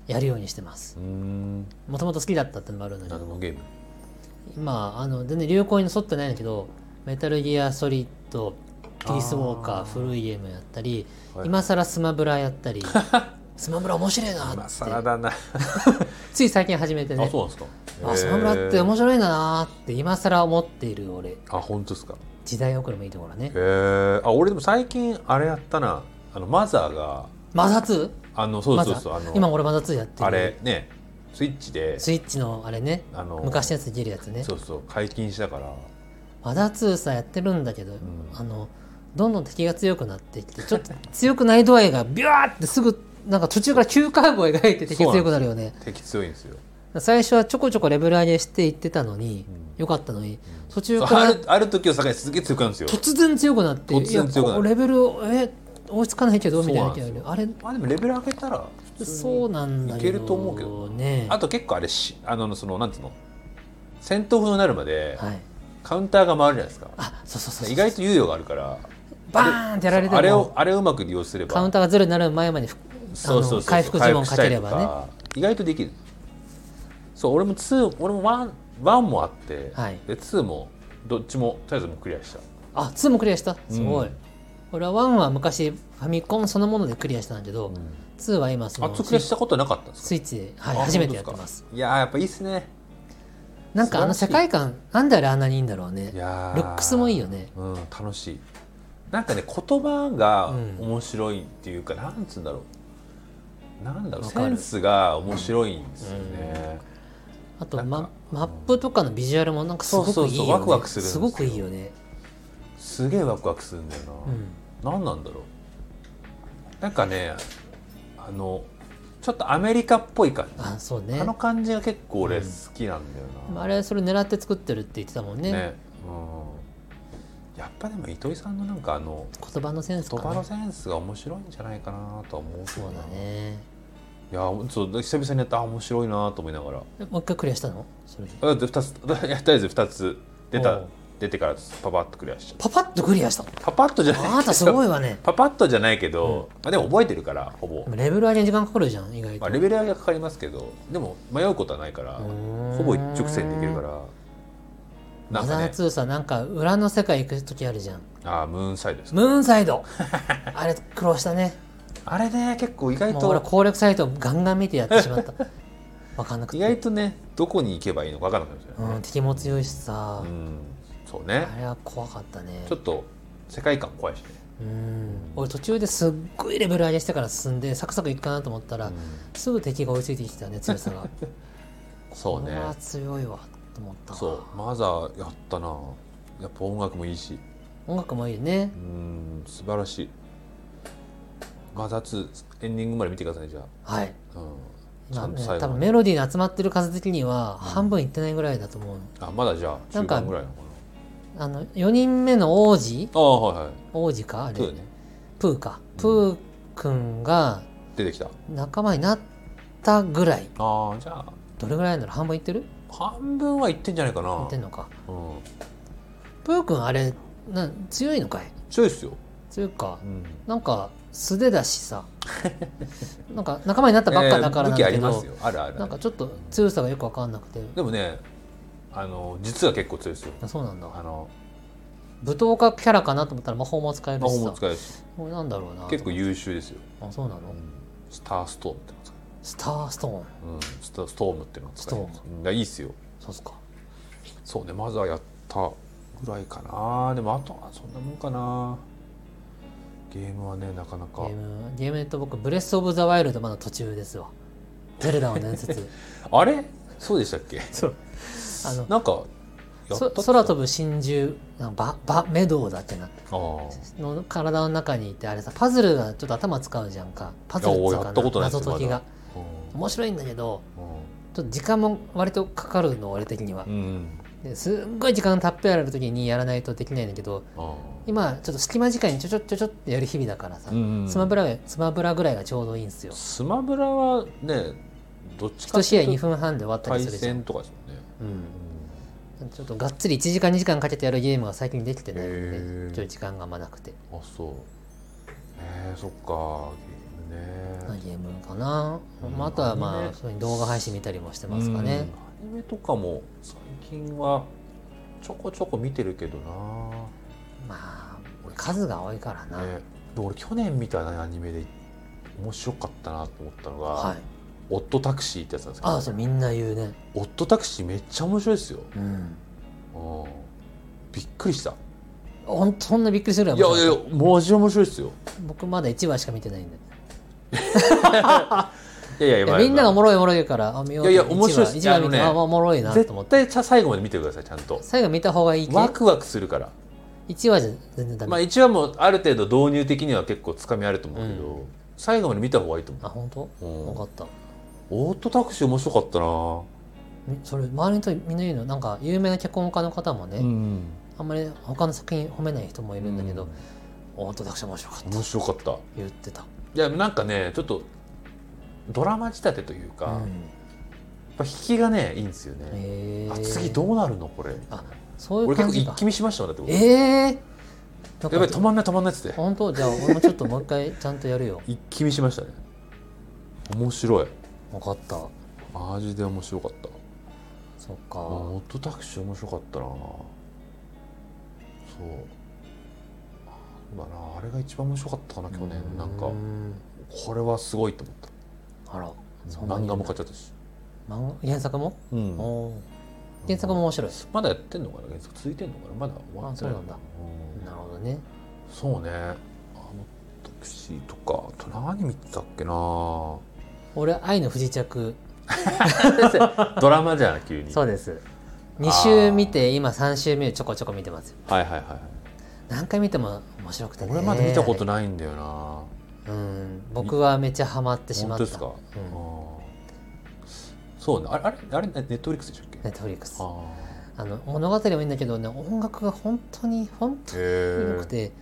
やるようにしてます。うん、うんもともと好きだったってのもあるのに。何のゲーム。今あの全然流行に沿ってないんだけどメタルギアソリッドピー。スウォーカー古いゲームやったり、はい。今更スマブラやったり スマブラ面白いな今って。更だな、つい最近始めてね。あそうなんですか。あスマブラって面白いなって今更思っている俺。あ本当ですか。時代遅れもいいところね。へえあ俺でも最近あれやったな。あのマザーが。マザー 2? あのそうそうそう、あの今俺マザー2やってる。あれねスイッチで。スイッチのあれね。あの昔のやつできるやつね。そうそう。解禁したから。マザー2さやってるんだけど、ん。あのどんどん敵が強くなってきてちょっと強くない度合いがビュワーってすぐなんか途中から急カーブを描いて敵が強くなるよね。敵強いんですよ。最初はちょこちょこレベル上げしていってたのに、よかったのに途中そうからあるある時を境にすげえ強くなるんですよ。突然強くなって突然強くなる。レベルえ追いつかないけどみたいなあれ？まあでもレベル上げたらそうなんだいけると思うけどね。あと結構あれしあのそのなんつうの？戦闘風になるまではい。カウンターが回るじゃないですか。あそうそうそう意外と猶予があるからバーンってやられてもあれをあれをうまく利用すれば。カウンターがゼロになる前までふそうそう回復呪文かければね。意外とできる。そう俺も2俺も 1, 1もあって、はい。で2もどっちもとりあえずクリアした。あ2もクリアした？すごい、うん俺は1は昔ファミコンそのものでクリアしたんだけど、2は今そあの2クリアしたことなかったんですか？スイッチで、はい、あ初めてやってます。か？いやーやっぱいいっすね。なんかあの世界観なんであれあんなにいいんだろうね。いやー。ルックスもいいよね。うん楽しい。なんかね言葉がうん。面白いっていうか、なんつうんだろうなんだろうセンスが面白いんですよね、あとママップとかのビジュアルもなんかすごくいいよね。ワクワクするすよ。ごくいいよね。すげえワクワクするんだよな、うん。何なんだろう。なんかねあのちょっとアメリカっぽい感じ、あそうね。あの感じが結構俺好きなんだよな、あれそれ狙って作ってるって言ってたもんね。ね。うん、やっぱでも糸井さんのなんかあの言葉のセンス言葉のセンスが面白いんじゃないかなとは思うけそうだねいやそう久々にやったあ面白いなと思いながら。えもう一回クリアしたの？それで。だって2つ いやとりあえず2つ。出たおう。出てからパパッとクリアしちゃっパパッとクリアしたたパパッとじゃないあなたすごいわね。パパッとじゃないけど、ま あ、でも覚えてるからほぼ。で、もレベル上げに時間かかるじゃん意外と、まあ、レベル上げがかかりますけどでも迷うことはないからうーん。ほぼ一直線でいけるから。なんかザー2さなんか裏の世界行く時あるじゃん。あームーンサイドですムーンサイド。あれ苦労したねあれね結構意外もう俺と攻略サイトガンガン見てやってしまった。分かんなくて。意外とねどこに行けばいいのか分からなくなるんですよね。うん、敵も強いしさ、うんそうね。あれは怖かったね。ちょっと世界観怖いしね。うん。俺途中ですっごいレベル上げしてから進んでサクサクいくかなと思ったら、うん。すぐ敵が追いついてきたね強さが。そうね。これは強いわと思ったわ。そう。マザーやったな。やっぱ音楽もいいし。音楽もいいね。うん素晴らしいマザー2エンディングまで見てくださいじゃはい。あ、うん、ちゃんとまあね最後まで。多分メロディーに集まってる数的には半分いってないぐらいだと思う、あまだじゃあ中なんか盤ぐらいなのかあの4人目の王子。なああはいはい。王子かあれ。プーね。プーか。プーくんが出てきた。仲間になったぐらい。ああじゃあ。どれぐらいなんだろう半分いってる？半分はいってんじゃないかな。いってんのか。うん。プーくんあれなん強いのかい？強いっすよ、強いか。うん、なんか素手だしさ。なんか仲間になったばっかだからなんだけど、なんかちょっと強さがよく分かんなくて。でもねあの実は結構強いですよ。あそうなんだ。あの舞踏家キャラかなと思ったら魔法も使える魔法も使えるし。これなんだろうな。結構優秀ですよ、あそうなの？うん。スターストームってスターストーン。う、うん、スタストームっていうのを使いますストうん。いやいいっすよ。そうっすか。そうねまずはやったぐらいかな。でもあとはそんなもんかなゲームはねなかなか。ゲームゲームで言うと僕ブレス・オブ・ザ・ワイルドまだ途中ですわゼルダの伝説あれ？そうでしたっけ？そう。あのなんかそ空飛ぶ真珠なんかババメドウだっけな。の体の中にいてあれさパズルがちょっと頭使うじゃんか。パズルっつうかいややったことないっす謎解きが。うん面白いんだけどうちょっと時間も割とかかるの俺的には。んうんですっごい時間たっぷりある時にやらないとできないんだけどあ今ちょっと隙間時間にちょちょちょちょってやる日々だからさ、あうんスマブラがスマブラぐらいがちょうどいいんですよ。スマブラはねどっちか一試合2というと分半で終わったり対するじゃん。戦とかですもんね。うん、ちょっとがっつり1時間2時間かけてやるゲームが最近できてないのへでー。ちょい時間があんまなくて。あそう。えー、そっか。ゲームね。ゲームかな、うんまあ、あとはまあそういう動画配信見たりもしてますかね、うんメとかも最近はちょこちょこ見てるけどな。まあ数が多いからな、ね、で俺去年見た、ね、アニメで面白かったなと思ったのが「はい。オットタクシー」ってやつなんですけど。ああそれみんな言うね。オットタクシーめっちゃ面白いですよ、うん。うん、びっくりした。ほんそんなびっくりするいやいやいやマジ面白いですよ。僕まだ1話しか見てないんで いやいやみんながおもろいおもろいからあ見よういやいや面白い。っす1話見あのねあおもろいなと思絶って。対ちゃ最後まで見てくださいちゃんと。最後見た方がいいけワクワクするから。1話じゃ全然ダメ、まあ1話もある程度導入的には結構つかみあると思うけど、う最後まで見た方がいいと思あ本当、うん。分かった。うオートタクシー面白かったな。みそれ周りの人みんな言うの？なんか有名な脚本家の方もね、うん。あんまり他の作品褒めない人もいるんだけどうん、オートタクシー面白かった。面白かった。言ってた、いやなんかねちょっとドラマ仕立てというか、やっうん、ぱ引きがねいいんですよね、あ次どうなるのこれ。あそういう俺結構一気見しましたもんだってええー、やばい止まんない止まんないっつって。本当？じゃあ俺もちょっともう一回ちゃんとやるよ。一気見しましたね。面白い。分かった。マジで面白かった。そっか。オートタクシー面白かったな。そう。だな。あれが一番面白かったかな去年。なんかうんこれはすごいと思っあら漫画も買っちゃったし、漫画？原作も、うん。原作も面白い、まだやってんのかな？原作続いてんのかな？まだ終わってない。あそうなんだ。うん。なるほどね。そうね。あのタクシーとかあと何見てたっけな？俺愛の不時着。ドラマじゃん急に。そうです。2週見て今3週目ちょこちょこ見てますよ。はいはいはい。何回見ても面白くてね。俺まだ見たことないんだよなうん。僕はめっちゃハマってしまった。ですか、うん。そうね。あれあれあれネットフリックスでしたっけ？ネットフリックスああの物語もいいんだけどね音楽が本当に本当に良くて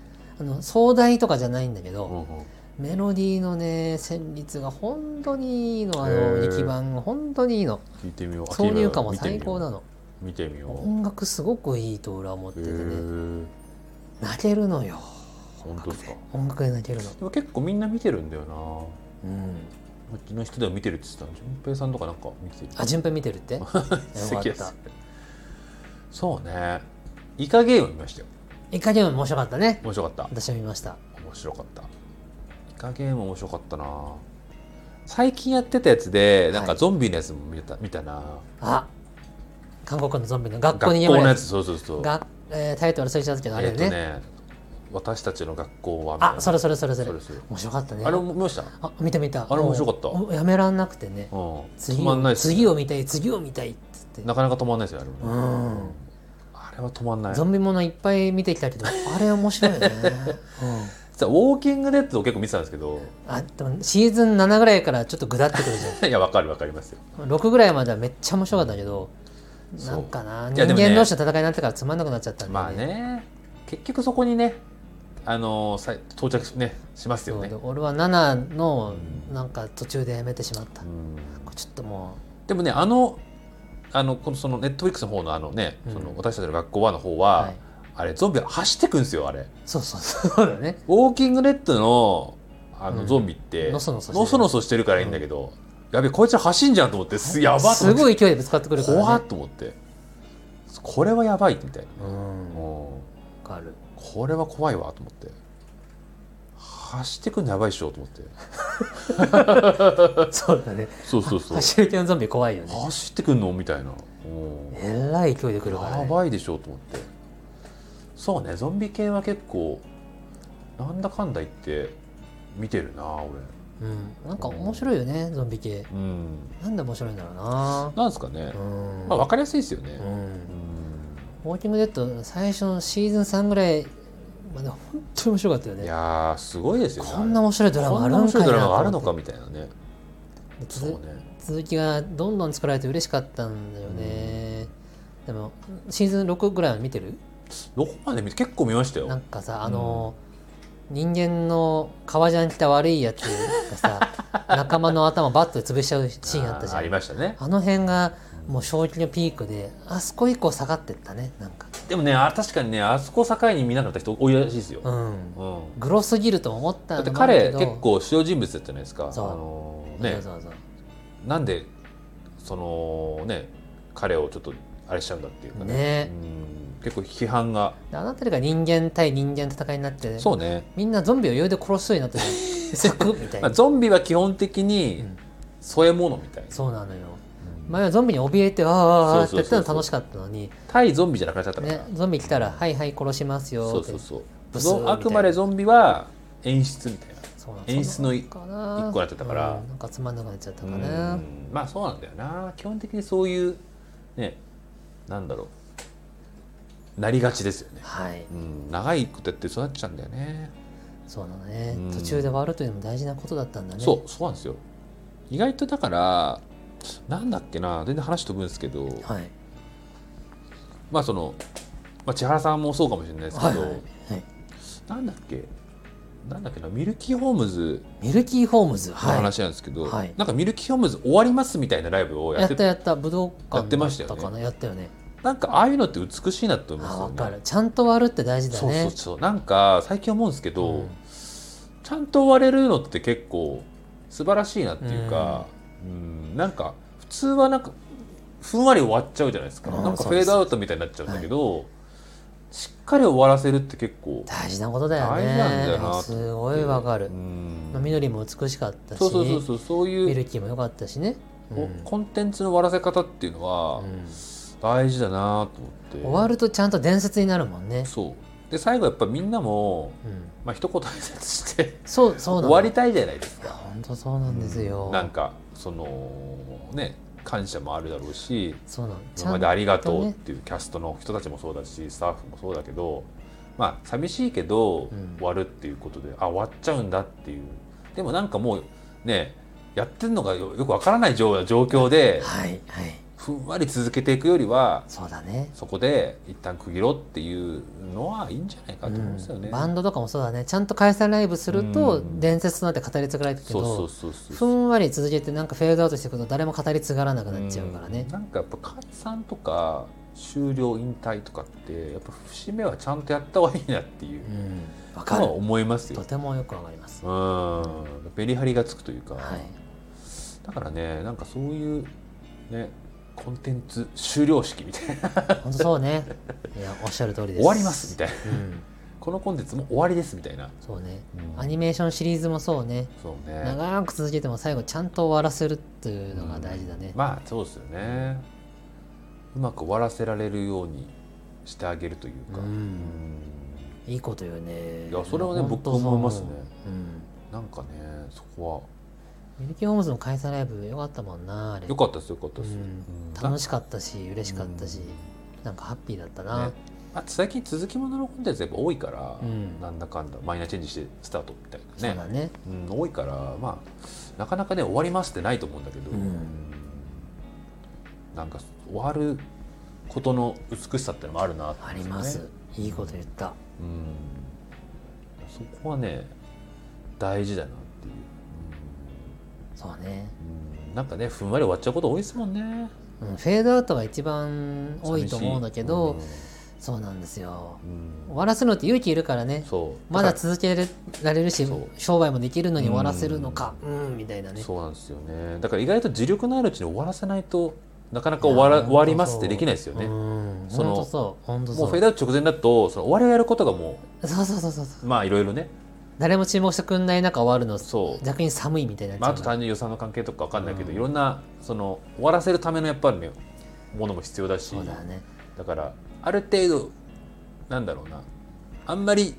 あの壮大とかじゃないんだけど、うんうん。メロディーのね旋律が本当にいいの。あへのー力版が本当にいいの。聞いてみよう。挿入歌も最高なの。見てみよう。音楽すごくいいと俺は思ってへてね。え泣けるのよ本当ですか？音楽で。泣けるの。でも結構みんな見てるんだよな。うん。うちの人でも見てるって言ってた順平さんとかなんか見てる？あ順平見てるって？よかった。そうね。イカゲーム見ましたよ。イカゲーム面白かったね。面白かった。私は見ました。面白かった。イカゲーム面白かったな。最近やってたやつでなんかはい。ゾンビのやつも見た,、見たな。あ韓国のゾンビの学校学にや校のやつそうそうそう。が、えータイトル忘れちゃったけどあえっ、れね,、とね私たちの学校はみたいな。あそれそれそれそれ。面白かったね。あれ見ました？あ見た見たあれ面白かった。やめらんなくてね。うん。次止まんないね。次を見たい次を見たいっつって。なかなか止まんないですよあれもね。うん。あれは止まんない。ゾンビものいっぱい見てきたけど あれ面白いよね、実はウォーキングデッドを結構見てたんですけど。あでもシーズン7ぐらいからちょっとぐだってくるじ いやわかるわかりますよ。ゃん6ぐらいまではめっちゃ面白かったけどそう。なんかな。人間同士の戦いになってからつまんなくなっちゃったんで、まあね。結局そこにねあのさ到着し,、ね、しますよね。俺は7のうん。なんか途中でやめてしまった、うん。ちょっともでもねあのあのこのそのネットフリックスの方のあのね、うん。その私たちの学校はの方う、は、はい、あれゾンビ走ってくんですよあれ。そうそうそう。だね。ウォーキングデッドのあのうん。ゾンビって、のそのそしてる。のそしてるからいいんだけど、やべこいつら走んじゃんと思ってすやばすごい勢いでぶつかってくるから、ね、怖っと思って。これはやばいみたいな、うん。もわかる。うこれは怖いわと思って。走ってくんのやばいっしょと思って。そうだね。そうそうそう。走る系のゾンビ怖いよね。走ってくんのみたいな、うんえらい勢いで来るから、ね、やばいでしょと思って。そうねゾンビ系は結構なんだかんだ言って見てるな俺。うん、なんか面白いよねゾンビ系。うん。なんで面白いんだろうな。なんですかね、うん、まあ分かりやすいですよね。う、ん。うんウォーキングデッド最初のシーズン3ぐらいまで本当に面白かったよね。いやーすごいですよねこんな面白いドラこマあるんかいドラマがあるのかみたいなね。つそうね続きがどんどん作られて嬉しかったんだよね、でもシーズン6ぐらいは見てる？どこまで見て結構見ましたよ。なんかさあの、人間の革ジャン着た悪いやつがさ 仲間の頭バットで潰しちゃうシーンあったじゃん。ありましたね。あの辺がもう正気のピークであそこ以降下がってったねなんか。でもねあ確かにねあそこ境に見なかった人多いらしいですよ、うん。うん。グロすぎると思っただって彼結構主要人物だったじゃないですか。そう。あのねそうそうなんでそのね彼をちょっとあれしちゃうんだっていうかね。ね。うん。結構批判が。であの辺りが人間対人間の戦いになってそうね、みんなゾンビを余裕で殺すようになってるサ みたいまあ、なゾンビは基本的うにん。添え物みたいな、そうなのよ。うん前はゾンビに怯えてあーあってやってたの楽しかったのに。対ゾンビじゃなくなっちゃったから、ねゾンビ来たらはいはい殺しますよってそうそう。そうあくまでゾンビは演出みたいな。そうな演出の一個になってたから。うんなんかつまんなくなっちゃったかうな、ん。まあそうなんだよな。基本的にそういうねなんだろう。なりがちですよね、はい。うん、長いことやって育っちゃうんだよね。そうなのね、うん。途中で終わるというのも大事なことだったんだね。そうそうなんですよ。意外とだからなんだっけな全然話飛ぶんですけどはい。まあその、まあ、千原さんもそうかもしれないですけど、はいはいはい。なんだっけなんだっけなミルキーホームズミルキーホームズのはい。話なんですけど、はい。なんかミルキーホームズ終わりますみたいなライブをやってたやった武道館やってましたよね。やったよね。なんかああいうのって美しいなって思いますよねかる。ちゃんと終わるって大事だそうねそうそう。なんか最近思うんですけど、うん。ちゃんと終われるのって結構素晴らしいなっていうか、うんなんか普通はなんかふんわり終わっちゃうじゃないですか、うんなんかフェードアウトみたいになっちゃうんだけど、しっかり終わらせるって結構大事なことだよね。大事なんだよなすごいわかる。う、ん。まあ緑も美しかったしそうそうそうそうそうミいうルキーも良かったしね、うん。コンテンツの終わらせ方っていうのはうん。大事だなと思って、終わるとちゃんと伝説になるもんね、そう。で最後やっぱみんなも、うん、まあ一言挨拶してそうそう終わりたいじゃないですか。本当そうなんですよ、なんかそのね感謝もあるだろうし今までありがとうっね。ていうキャストの人たちもそうだしスタッフもそうだけどまあ寂しいけどうん。終わるっていうことで、あ終わっちゃうんだっていう。でもなんかもうねやってるのがよよくわからない状状況ではいはいふんわり続けていくよりはそうだね。そこで一旦区切ろうっていうのはいいんじゃないかと思うんですよね。うん。バンドとかもそうだね。ちゃんと解散ライブするとうん。伝説となって語り継がれてるけどふんわり続けてなんかフェードアウトしていくと誰も語り継がらなくなっちゃうからね。ん。なんかやっぱ解散とか終了引退とかってやっぱ節目はちゃんとやった方がいいなっていう。うん。かる。思いますよ。と。てもよくわかります。うん。メリハリがつくというか、はい。だからねなんかそういうねコンテンツ終了式みたいな。本当そうね。いやおっしゃる通りです。終わりますみたいな。うん。このコンテンツも終わりですみたいな、そうね。うん。アニメーションシリーズもそうね。そうね。長く続けても最後ちゃんと終わらせるっていうのが大事だね、まあそうですよね。うまく終わらせられるようにしてあげるというか、うん。うん。いいことよね。いやそれはね僕も思いますね。うん。なんかねそこミルキーホームズの開催ライブよかったもんなあれ。は良かったですよかったです、うん。うん。楽しかったし嬉しかったし、なんかハッピーだったな、ね。あと最近続きもののコンテンツやっぱ多いから、うん。なんだかんだマイナーチェンジしてスタートみたいそうなねだね。うん、多いからまあなかなかね終わりますってないと思うんだけど、うん。なんか終わることの美しさってのもあるなって。あります。いいこと言った。うん。そこはね大事だなそうね、うん、なんかねふんわり終わっちゃうこと多いですもんね。うん、フェードアウトが一番多いと思うんだけど、そうなんですよ。うん。終わらせるのって勇気いるからね。まだか続けられるし商売もできるのに終わらせるのか。うん。みたいなね。らそうなんですよね。だから意外と自力のあるうちに終わらせないとなかなか終わら終わりますってできないですよね、うん。そのもうフェードアウト直前だとその終わりをやることがもそうそうそうそうそうう。まあいろいろね、誰も注目してくんない中終わるの。そう。逆に寒いみたいになまあ、あと単純に予算の関係とかわかんないけど、うん。いろんなその終わらせるためのやっぱりねものも必要だし。ね。だからある程度なんだろうな。あんまり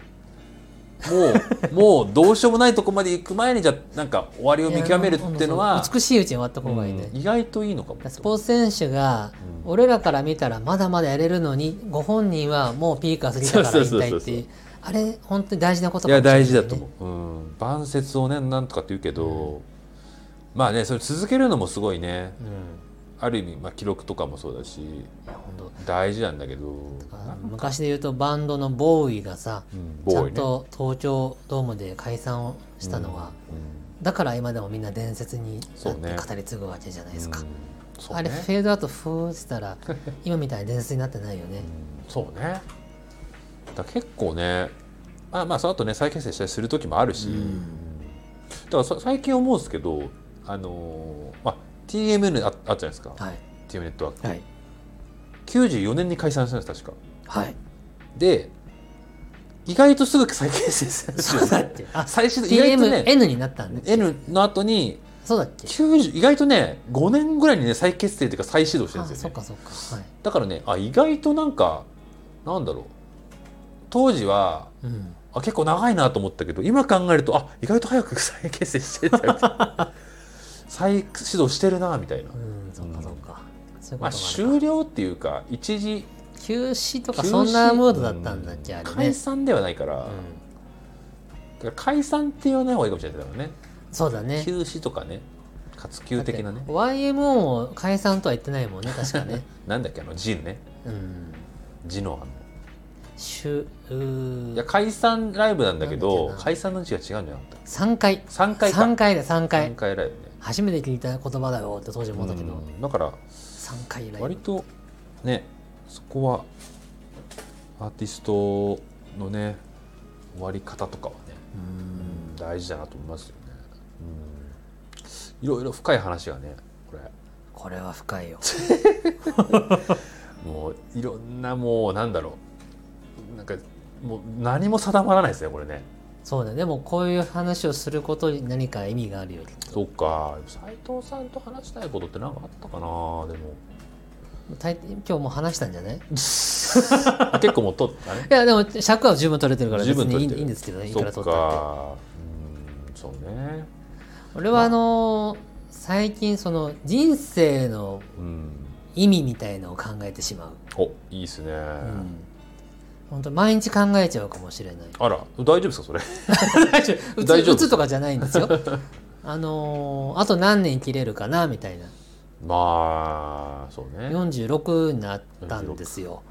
もう もうどうしようもないとこまで行く前にじゃあなんか終わりを見極めるっていうのいはや美しいうちに終わった方がいいね、うん。意外といいのかも。スポーツ選手が、うん。俺らから見たらまだまだやれるのにご本人はもうピークは過ぎたから引そうそうそうそう。退っていうあれ本当に大事なこといやかもしれない大事だと思う、うん、晩節をねなんとかって言うけど、まあねそれ続けるのもすごいね。うん、うんある意味、まあ、記録とかもそうだし大事なんだけど、当昔で言うとバンドのボーイがさ、うん、ちゃんと東京ドームで解散をしたのは、うんだから今でもみんな伝説になって語り継ぐわけじゃないですか、うん。そうあれねフェードアウトフーしたら今みたいに伝説になってないよね。うん。そうねだ結構ねまあまあその後ね再結成したりする時もあるし、うん。だからさ最近思うんですけどあのーまあ TMN ああったじゃないですか、はい。TM ネットワーク、はい。94年に解散したんです確か。はい。で意外とすぐ再結成したんですよそうだっけあ最初意外とね。になったんで N の後にそうだっけ？90意外とね5年ぐらいにね再結成っていうか再始動してるあんですよね。そっかそっか。はい。だからねあ意外となんかなんだろう当時はうん。あ結構長いなと思ったけど今考えるとあ意外と早く再結成してたよ 再始動してるなみたいな、うんそっかそっか。まあ、終了っていうか一時休止とかそんなムードだったんだっけあれね。解散ではないから,、解散って言わない方がいいかもしれないからね。そうだね。休止とかね。活休的なね。YMO も解散とは言ってないもんね確かね。なんだっけあのジンね。うん。ジの。あのしゅうー。いや解散ライブなんだけど解散の字が違うんじゃなかった？3回。3回か。3回だ3 3回回ライブね。初めて聞いた言葉だよって当時思ったけどうんだから3回ライブ。割とねそこはアーティストのね終わり方とかはね、うん大事だなと思いますよね、うん、いろいろ深い話がねこれ。これは深いよ。もういろんなもうなんだろうもう何も定まらないですねこれね。そうだね。でもこういう話をすることに何か意味があるよそっか。斉藤さんと話したいことって何かあったかな？でも。大今日もう話したんじゃない？い あ結構もう取ったね。やでも尺は十分取れてるから別にいいんですけどね。いくら取ったってかうんそうね。俺はあ。のー最近その人生のうん。意味みたいのを考えてしまう、おいいですね、うん、本当毎日考えちゃうかもしれない。あら大丈夫ですかそれ？大丈夫。大丈夫。うつとかじゃないんですよ。あのーあと何年生きれるかなみたいな。まあそうね。46になったんですよ。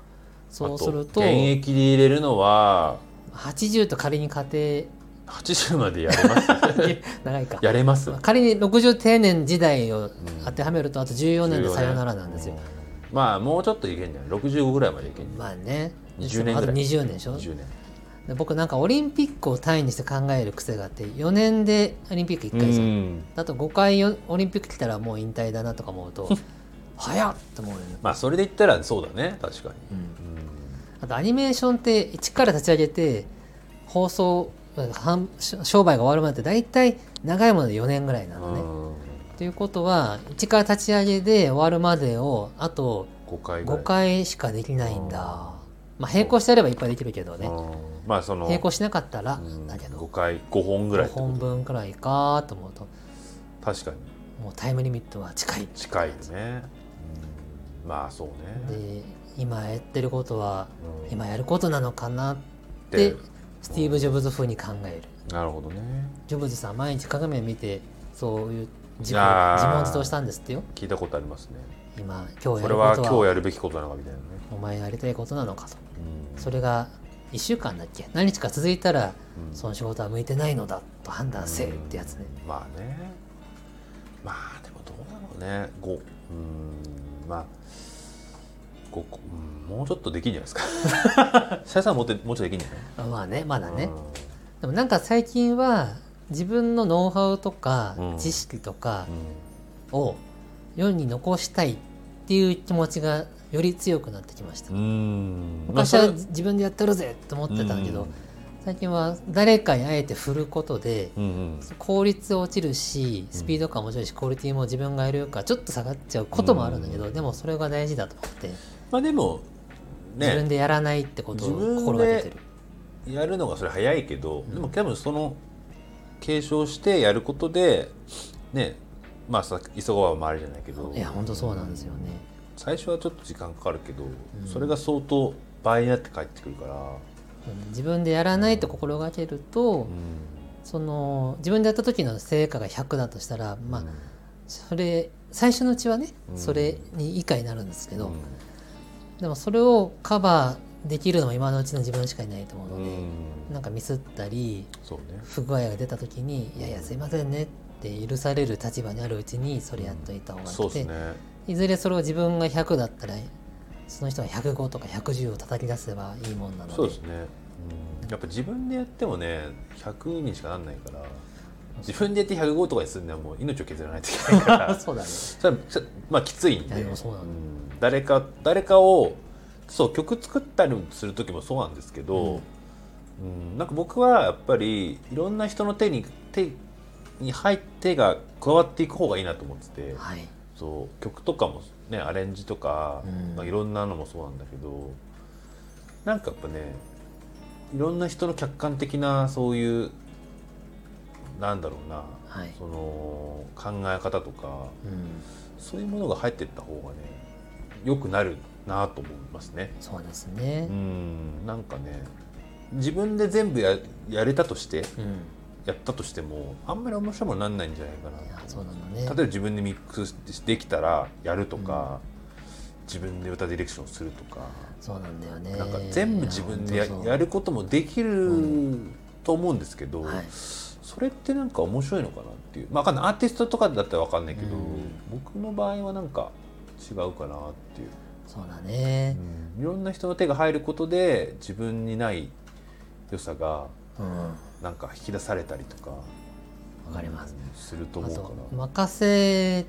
そうするとあ現役で入れるのは？80と仮に仮定。80までやれます？長いか。やれます？仮に60定年時代をん当てはめるとあと14年でさよならなんですよ、うんまあもうちょっといけんじゃない？65ぐらいまでいけんじゃまあね。20年ぐらい。あと20年でしょ？ない20年。で僕なんかオリンピックを単位にして考える癖があって4年でオリンピック1回じゃん、うん。あと5回よオリンピック来たらもう引退だなとか思うと 早っと思うよね、まあそれで言ったらそうだね。確かに。うん、うあとアニメーションって一から立ち上げて放送販商売が終わるまでって大体長いもので4年ぐらいなのね。んということは一から立ち上げで終わるまでをあと5回ぐらい。5回しかできないんだ。まあ並行してやればいっぱいできるけどね。うんまあその並行しなかったらうん。だけど5回5本ぐらい5ってこと。本分くらいかと思うと。確かに。もうタイムリミットは近い。近いよね、うん。まあそうね。で今やってることはうん。今やることなのかなってでスティーブ・ジョブズ風に考える。なるほどね。ジョブズさん毎日鏡を見てそういう自問自答したんですってよ。聞いたことありますね。今今日やこれは。ることは今日やるべきことなのかみたいなね、お前がやりたいことなのかと。うん。それが1週間だっけ？何日か続いたらうん。その仕事は向いてないのだと判断せえってやつね。うん。まあね。まあでもどうだろうね。ごうん。まあごこうん。もうちょっとできんじゃないですか。シャイさんももうちょっとできんじゃない？まあね。まだね。うん。でもなんか最近は自分のノウハウとかうん。知識とかうを世に残したいっていう気持ちがより強くなってきました。昔は自分でやってるぜと思ってたんだけどうん。最近は誰かにあえて振ることで効率落ちるしスピード感も落ちるしクオリティも自分がやるからちょっと下がっちゃうこともあるんだけどでもそれが大事だと思ってまあでも自分ねでやらないってことを心がけてる。やるのがそれ早いけど、んでも多分その継承してやることでねまあさ急がば回りじゃないけど。いや本当そうなんですよね。最初はちょっと時間かかるけど、ん。それが相当倍になって帰ってくるから、うん自分でやらないと心がけると、うん。その自分でやった時の成果が100だとしたらまあうん。それ最初のうちはねうん。それに以下になるんですけど、うん。でもそれをカバーできるのも今のうちの自分しかいないと思うので、うん。なんかミスったりね。不具合が出た時に「いやいやすいませんね」って許される立場にあるうちにそれやっといた方がいいそうですね。いずれそれを自分が100だったらその人が105とか110を叩き出せばいいもんなので。そうですね、うん、やっぱ自分でやってもね100にしかなんないから自分でやって105とかにするにはもう命を削らないといけないから。そうだね。まあきついんで。でもそうなんだん。誰か誰かをそう曲作ったりする時もそうなんですけど、うん。なんか僕はやっぱりいろんな人の手に手に入ってが加わっていく方がいいなと思ってて、はい。そう曲とかもねアレンジとか、うん。まあ、いろんなのもそうなんだけどなんかやっぱねいろんな人の客観的なそういうなんだろうな、はい。その考え方とかうん。そういうものが入っていった方がね良くなるなと思いますね。そうですね。うん。なんかね自分で全部ややれたとしてうん。やったとしてもあんまり面白いものになんないんじゃないかなそうなのね。例えば自分でミックスできたらやるとか、自分で歌ディレクションするとか、そうなんだよね。なんか全部自分でややることもできると思うんですけど、はい。それってなんか面白いのかなっていう、まあ、アーティストとかだったら分かんないけど、うん。僕の場合はなんか違うかなっていう、そうだね。うん。いろんな人の手が入ることで自分にない良さがうん。わなんか引き出されたりとかかります。うんするとあ思うかとな。任せ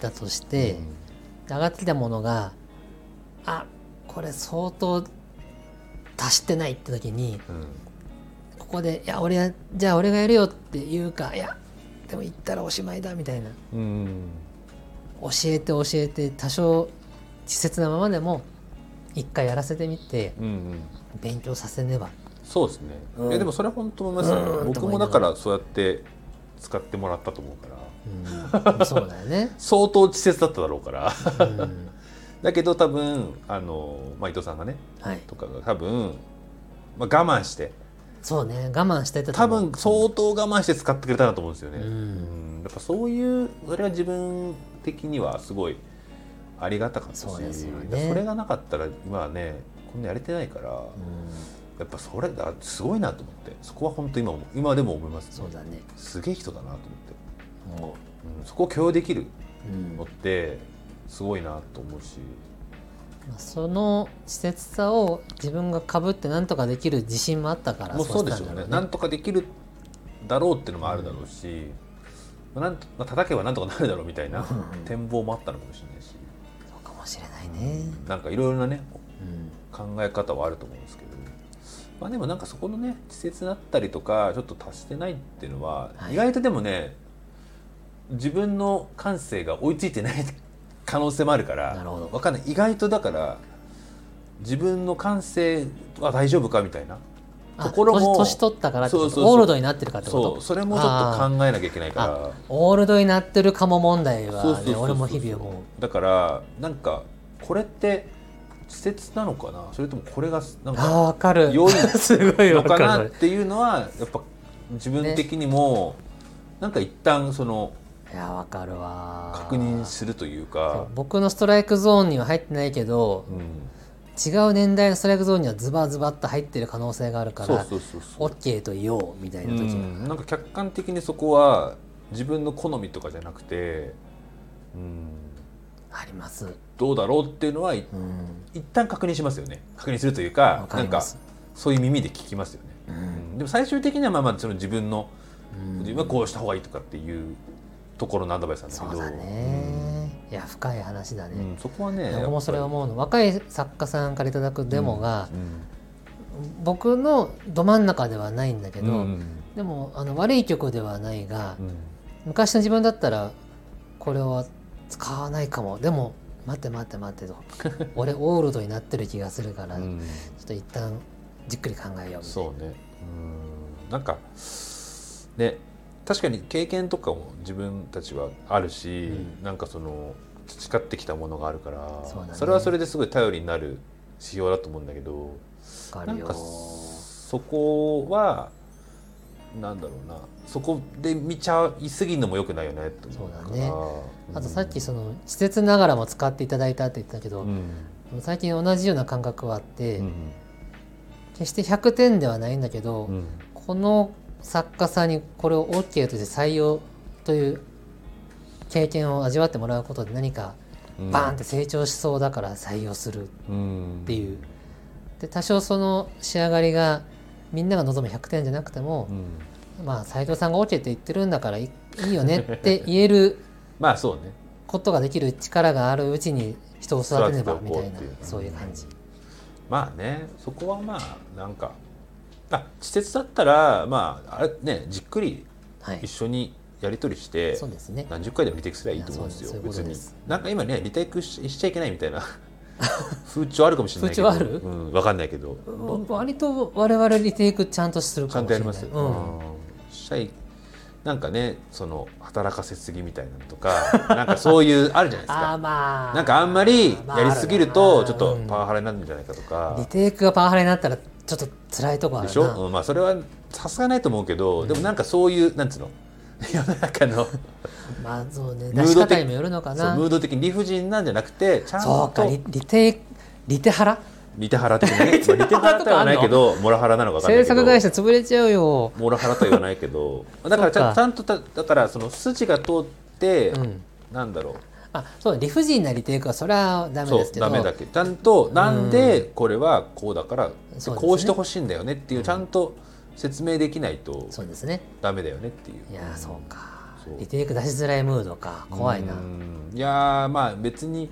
たとしてうん。上がってきたものがあこれ相当足してないって時にうん。ここで「いや俺やじゃあ俺がやるよ」って言うか「いやでも言ったらおしまいだ」みたいな。うん。教えて教えて多少稚拙なままでも一回やらせてみてうんうん。勉強させねば。そうですね、うん。いやでもそれは本当思いますよ、うん。僕もだからそうやって使ってもらったと思うから。うん。そうだよね、相当稚拙だっただろうから。うん、だけど多分あの、まあ、伊藤さんがねはい。とかが多分、まあ、我慢して。そうね。我慢してたと多分相当我慢して使ってくれたなと思うんですよね、うん。うん。やっぱそういうそれは自分的にはすごいありがたかったしそね。それがなかったら今はねこんなやれてないから、うん。やっぱそれだすごいなと思ってそこは本当今も今でも思います、そうだね。すげえ人だなと思って、もう。ん、そこを許容できるう、うん。のってすごいなと思うし、まあその稚拙さを自分がかぶってなんとかできる自信もあったからもうそうでしょうね。なんとかできるだろうっていうのもあるだろうし、まあなんとまあ、叩けばなんとかなるだろうみたいなうん。展望もあったのかもしれないし、ね、なんかいろいろなねうん。考え方はあると思うんですけど、まあ、でもなんかそこのね稚拙だったりとかちょっと達してないっていうのは、はい。意外とでもね自分の感性が追いついてない 可能性もあるからなるほど。わかんない。意外とだから自分の感性は大丈夫か？みたいな。あところも年年取ったからそうそうオールドになってるかってこと？そうそれもちょっと考えなきゃいけないから。オールドになってるかも問題はね俺も日々思う。だからなんかこれって稚拙なのかな？それともこれがなんかわかる。良い すごいのわかなっていうのはやっぱ自分的にも、なんか一旦そのいやわかるわ。確認するというか、僕のストライクゾーンには入ってないけどうん、違う年代のストライクゾーンにはズバズバっと入ってる可能性があるから OK と言おうみたいな時ん、なんか客観的にそこは自分の好みとかじゃなくて、うん、あります、どうだろうっていうのはいうん、一旦確認しますよね。確認するというわかなんかそういう耳で聞きますよね、うん。うん。でも最終的にはまあまあその自分のうん。自分はこうした方がいいとかっていうところのアドバイスなんだけど。そうだね、いや深い話だね、うんうんそこはね僕もそれ思うの若い作家さんからいただくデモが、うん。僕のど真ん中ではないんだけど、うん。でもあの悪い曲ではないが、うん。昔の自分だったらこれは使わないかも。でも待って待って待ってと。俺オールドになってる気がするから、ちょうんっと一旦じっくり考えようみたいな。そうね。うん。なんかね確かに経験とかも自分たちはあるし、うん。なんかその培ってきたものがあるからね。れはそれですごい頼りになる指標だと思うんだけどなんかそこはなんだろうな。そこで見ちゃいすぎるのもよくないよね。とそうだね。うん。あとさっきその施設ながらも使っていただいたって言ってたけど、うん。最近同じような感覚はあって、うん。決して100点ではないんだけど、うん。この作家さんにこれを OK として採用という経験を味わってもらうことで何かうん。バーンって成長しそうだから採用するっうんていう。で多少その仕上がりがみんなが望む100点じゃなくてもう、ん。まあ斎藤さんが OK って言ってるんだからいいいよねって 言えるまあそうね。ことができる力があるうちに人を育てねばみたいなそういう感じ。まあねそこはまあなんかあ稚拙だったらまああれねじっくりはい。一緒にやり取りして、そうですね。何十回でもリテイクすればいいと思うんですよ別に。なんか今ねリテイクししちゃいけないみたいな 風潮あるかもしれないけど。風潮ある？うん、分かんないけど。割と我々リテイクちゃんとするちゃかもしれない。んとやりますよ、うん。なんかねその働かせすぎみたいなのとか なんかそういうあるじゃないですか。まあ。なんかあんまりやりすぎるとちょっとうんパワハラになるんじゃないかとか、リテイクがパワハラになったらちょっと辛いとこあるな。でしょ、うんまあそれはさすがないと思うけど、でもなんかそういうなんつうの？世の中の。まあそうね。ム出しード的方にもよるのかな。ムード的に理不尽なんじゃなくてちゃんと。そうかリリテイリテハラ？リテハラ的なね、まあ、リテハラとはないけどモラハラなのか分かんない制けど。作会社潰れちゃうよ。モラハラとは言わないけど。だからちゃんとただからその筋が通って、うん。なんだろう。あそう理不尽なリテイクはそれはダメですけど。ダメだけ。どちゃんとなんでこれはこうだから、そうですね。こうしてほしいんだよねっていうちゃんと説明できないとそうですね。ダメだよねっていう。いやーそうか。リテイク出しづらいムードか。怖いな。うん。いやーまあ別に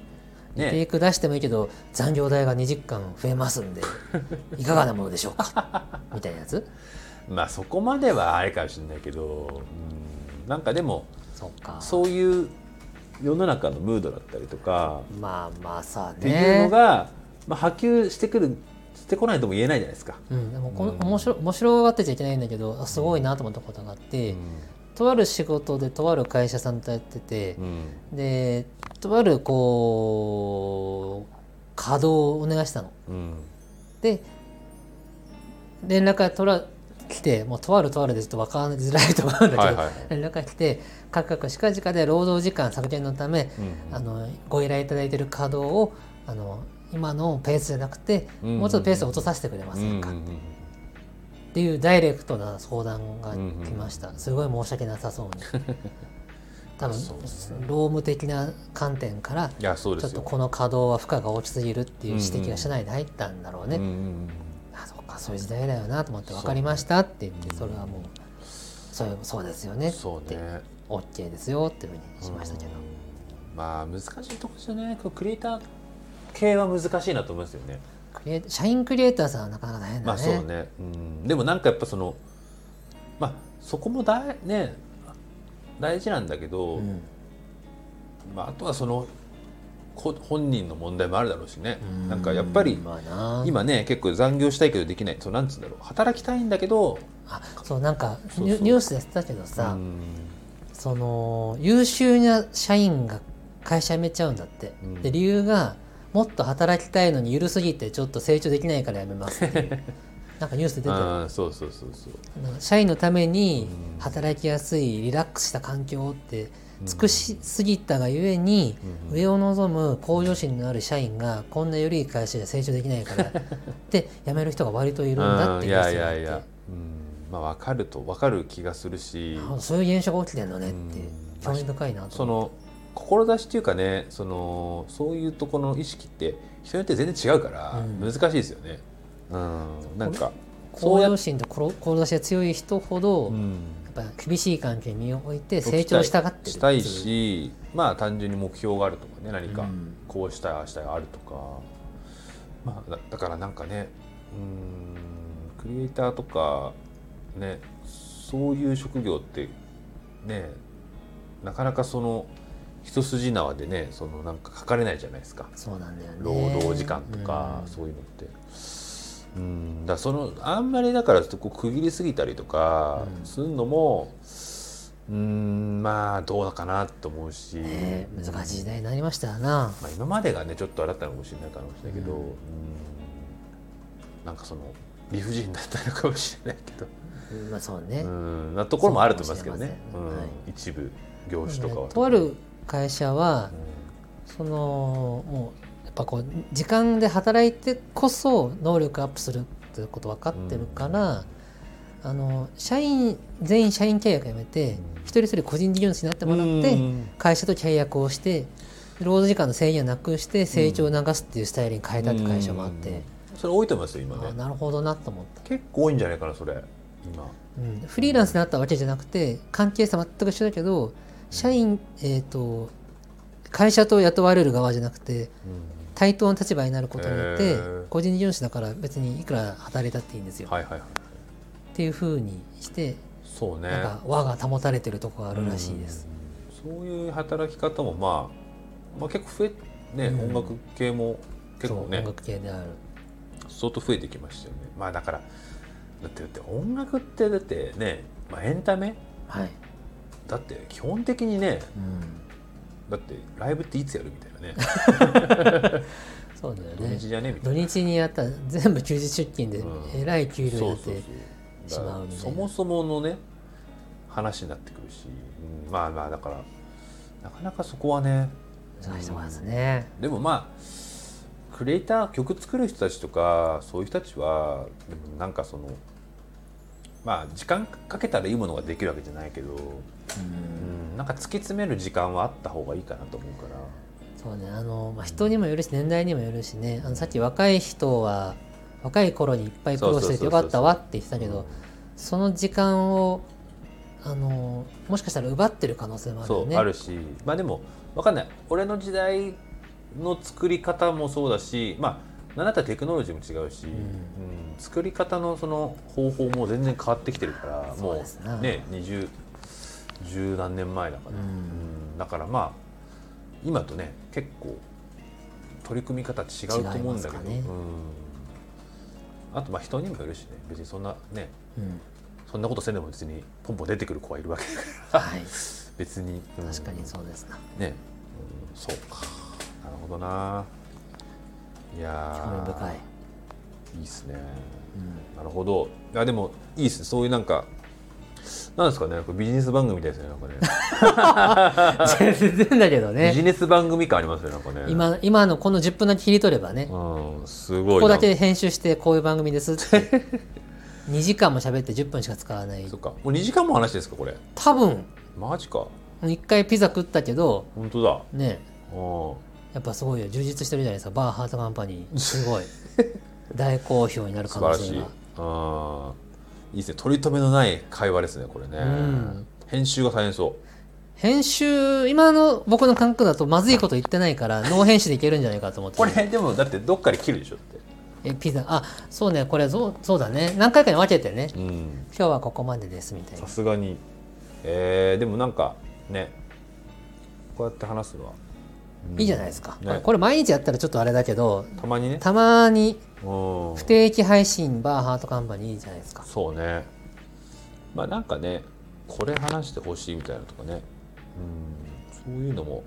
リテイねク出してもいいけど残業代が20巻増えますんで いかがなものでしょうか？みたいなやつ？まあそこまではあれかもしれないけど、うん。なんかでもそうか。そういう世の中のムードだったりとかまあまあさっていうねのが、まあ、波及してくるしてこないとも言えないじゃないですか。うん、でもこのうん。面白面白がってちゃいけないんだけどあすごいなと思ったことがあって、とある仕事でとある会社さんとやっててう、ん。でとあるこう稼働をお願いしたの。うん。で連絡が取ら来てもうとあるとあるでちょっと分からづらいと思うんだけど、はいはいはい。連絡が来て各々近々で労働時間削減のため、うんあのご依頼いただいている稼働をあの今のペースじゃなくて、うんもうちょっとペースを落とさせてくれませんか、うんうんっていうダイレクトな相談が来ました、すごい申し訳なさそうに。多分労務的な観点からちょっと。この稼働は負荷が大きすぎるっていう指摘が社内で入ったんだろうね、うんうんあそうかそういう時代だよなと思って分かりましたって言ってそれはもうそうそうですよねってそうね。OK ですよっていうふうにしましたけど、うん。まあ難しいとこですよね。こうクリエイター系は難しいなと思いますよね。社員クリエイターさんはなかなか大変だね,、まあそうね。うんでもなんかやっぱそのまあそこも大ね大事なんだけど、うんまああとはそのこ本人の問題もあるだろうしね。うんなんかやっぱりまあな今ね結構残業したいけどできない。そうなんつうんだろう。働きたいんだけど。あそうなんかニュースでやってたけどさ、うんその優秀な社員が会社辞めちゃうんだって、うんで理由がもっと働きたいのに緩すぎてちょっと成長できないからやめますって なんかニュースで出てる。うんそうそうそうそう。社員のためにうん働きやすいリラックスした環境って尽くしすぎたがゆえに、うん。上を望む向上心のある社員がこんな緩い会社じゃ成長できないから。で辞める人が割といるんだってうんいやいやいや、うん、まあ分かると分かる気がするし。あそういう現象が起きてんのねってうん。興味深いなとその志っていうかねそのそういうところの意識って人によって全然違うからうん。難しいですよね。うん、なんか向上心と志が強い人ほど、うん。やっぱ厳しい環境に身を置いて成長したがってるしたいしまあ単純に目標があるとかね何かうん。こうしたいああしたいあるとか、まあだだからなんかねうんクリエイターとかねそういう職業ってねなかなかその一筋縄でねそのなんか書かれないじゃないですか。そうなんだよね。労働時間とか、うん。そういうのって。うん、だそのあんまりだからこう区切りすぎたりとかうん。するのもうんまあどうかなと思うし、ね難しい時代になりましたよな。まあ、今までがねちょっとあったのかもしれないかもしれないけど、うん。うん。なんかその理不尽だったのかもしれないけど、うんまあそうね、うん、なところもあると思いますけどね。そうんはいうん一部業種とかは、とある会社はうそのもうやっぱこう時間で働いてこそ能力アップするっていうこと分かってるから、あの社員全員社員契約やめて、うん。一人一人個人事業主になってもらって、うん。会社と契約をして労働時間の制限をなくして成長を促すっていうスタイルに変えたって会社もあって、うん。それ多いと思いますよ今ね。あなるほどなと思った、結構多いんじゃないかなそれ今。うん、フリーランスになったわけじゃなくて関係性全く一緒だけど社員、えー、と会社と雇われる側じゃなくて対等な立場になることによって個人事業主だから別にいくら働いたっていいんですよ、はいはいはい。っていうふうにしてそうね。なんか輪が保たれてるとこがあるらしいです、うん。そういう働き方もまあ、まあ、結構増えね、うん。音楽系も結構ね。音楽系である。相当増えてきましたよね。まあだからだってだって音楽ってだってね、まあ、エンタメはい、だって基本的にねうん、だってライブっていつやるみたいなね。そうだよ土ね日じゃねみたいな。土日にやったら全部休日出勤でうん。えらい給料にそうなってそうそうしまうみたいな。だからそもそものね話になってくるし、うんまあまあだからなかなかそこはね難しいところですね、でもまあクリエイター曲作る人たちとかそういう人たちはなんかそのまあ時間かけたらいいものができるわけじゃないけど、うん。うん、なんか突き詰める時間はあった方がいいかなと思うから。そうねあの、まあ、人にもよるし年代にもよるしね。あのさっき若い人は若い頃にいっぱい苦労しててよかったわって言ってたけどその時間をあのもしかしたら奪ってる可能性もあるそう、よね。あるし。まあでも分かんない。俺の時代の作り方もそうだしまあなんだったらテクノロジーも違うし、ん。うん。作り方のその方法も全然変わってきてるからそもうね20十何年前だから、うん。うん。だからまあ今とね結構取り組み方違うと思うんだけど、ね。うん、あとまあ人にもよるしね。別にそんなねうん。そんなことせんでも別にポンポン出てくる子はいるわけだから。はい、別に、うん。確かにそうですな。ね、うん、そうか。なるほどないや興味ー深い。いいっすね。うん。なるほど。いやでもいいっすね。そういうなんかなんですかね。これビジネス番組みたいですね。なんかね。全然だけどビジねネス番組感ありますね。なんかね。今今のこの10分だけ切り取ればね。うんすごい。ここだなけ編集してこういう番組ですって。2時間も喋って10分しか使わない。そっか。もう2時間も話ですかこれ？多分。マジか。1回ピザ食ったけど。本当だ。ね。うんやっぱすごいよ充実してるじゃないですか。バーハートカンパニー。すごい。大好評になる可素晴らしい。能性があいいですね。取り留めのない会話ですねこれね、ん。編集が大変そう。編集今の僕の感覚だとまずいこと言ってないからノー編集でいけるんじゃないかと思って。これでもだってどっかで切るでしょって。えピザ。あそうね。これそうそうだね。何回かに分けてね。うん。今日はここまでですみたいな。さすがに。えー、でもなんかね。こうやって話すのは、うんいいじゃないですか、ね。これ毎日やったらちょっとあれだけどたまにね。たまにうん不定期配信バーハートカンパニーいいじゃないですか。そうね。まあなんかねこれ話してほしいみたいなのとかね。うん。そういうのも。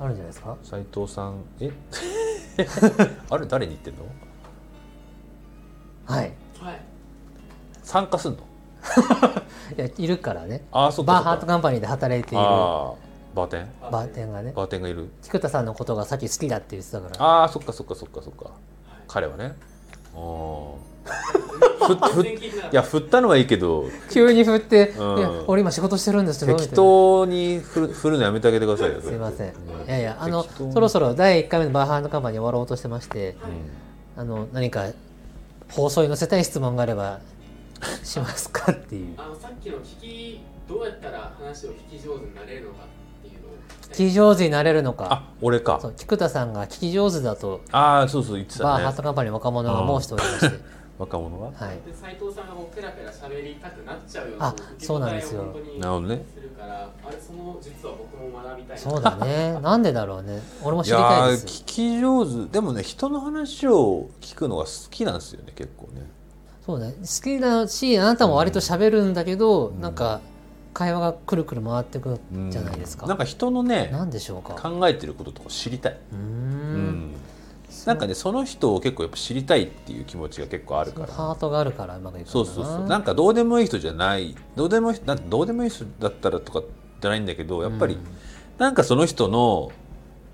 あるんじゃないですか。斉藤さん。え？あれ誰に言ってんの？はい。はい。参加すんの？いやいるからね。ああそっかバーハートカンパニーで働いている。ああバーテン？バーテンがね。バーテンがいる。菊田さんのことがさっき好きだって言ってたから。ああそっかそっかそっかそっか。彼はね。ああふふ いや振ったのはいいけど。急に振って「うん。いや俺今仕事してるんですけど」適な当に振る振るのやめてあげてくださいよすいません、ういやいやあのそろそろ第1回目のバーハートカンパニー終わろうとしてましてうん。あの何か放送に載せたい質問があれば しますかっていう。あのさっきの聞きどうやったら話を聞き上手になれるのかっていうのを聞き上手になれるのか。あ俺か。そう菊田さんが聞き上手だと。ああそうそう言ってバーハたねートカンパニーの若者が申しておりまして。若者が？はい。で斉藤さんがもうペラペラ喋りたくなっちゃうよ。うなあそうなんですよ。なるほどねするからあれその実は僕も学びたいな。そうだね。なんでだろうね。俺も知りたいです。聞き上手。でもね人の話を聞くのが好きなんですよね結構ね。そうね。好きだしあなたも割と喋るんだけど、なんか会話がくるくる回ってくうんじゃないですか、なんか人のねなんでしょうか。考えてることとか知りたい。うん。ん。なんかねその人を結構やっぱ知りたいっていう気持ちが結構あるから。ハートがあるからうまくいくそうそうそう。なんかどうでもいい人じゃない。どうでもいいなんどうでもいい人だったらとかじゃないんだけどやっぱり、うん。なんかその人の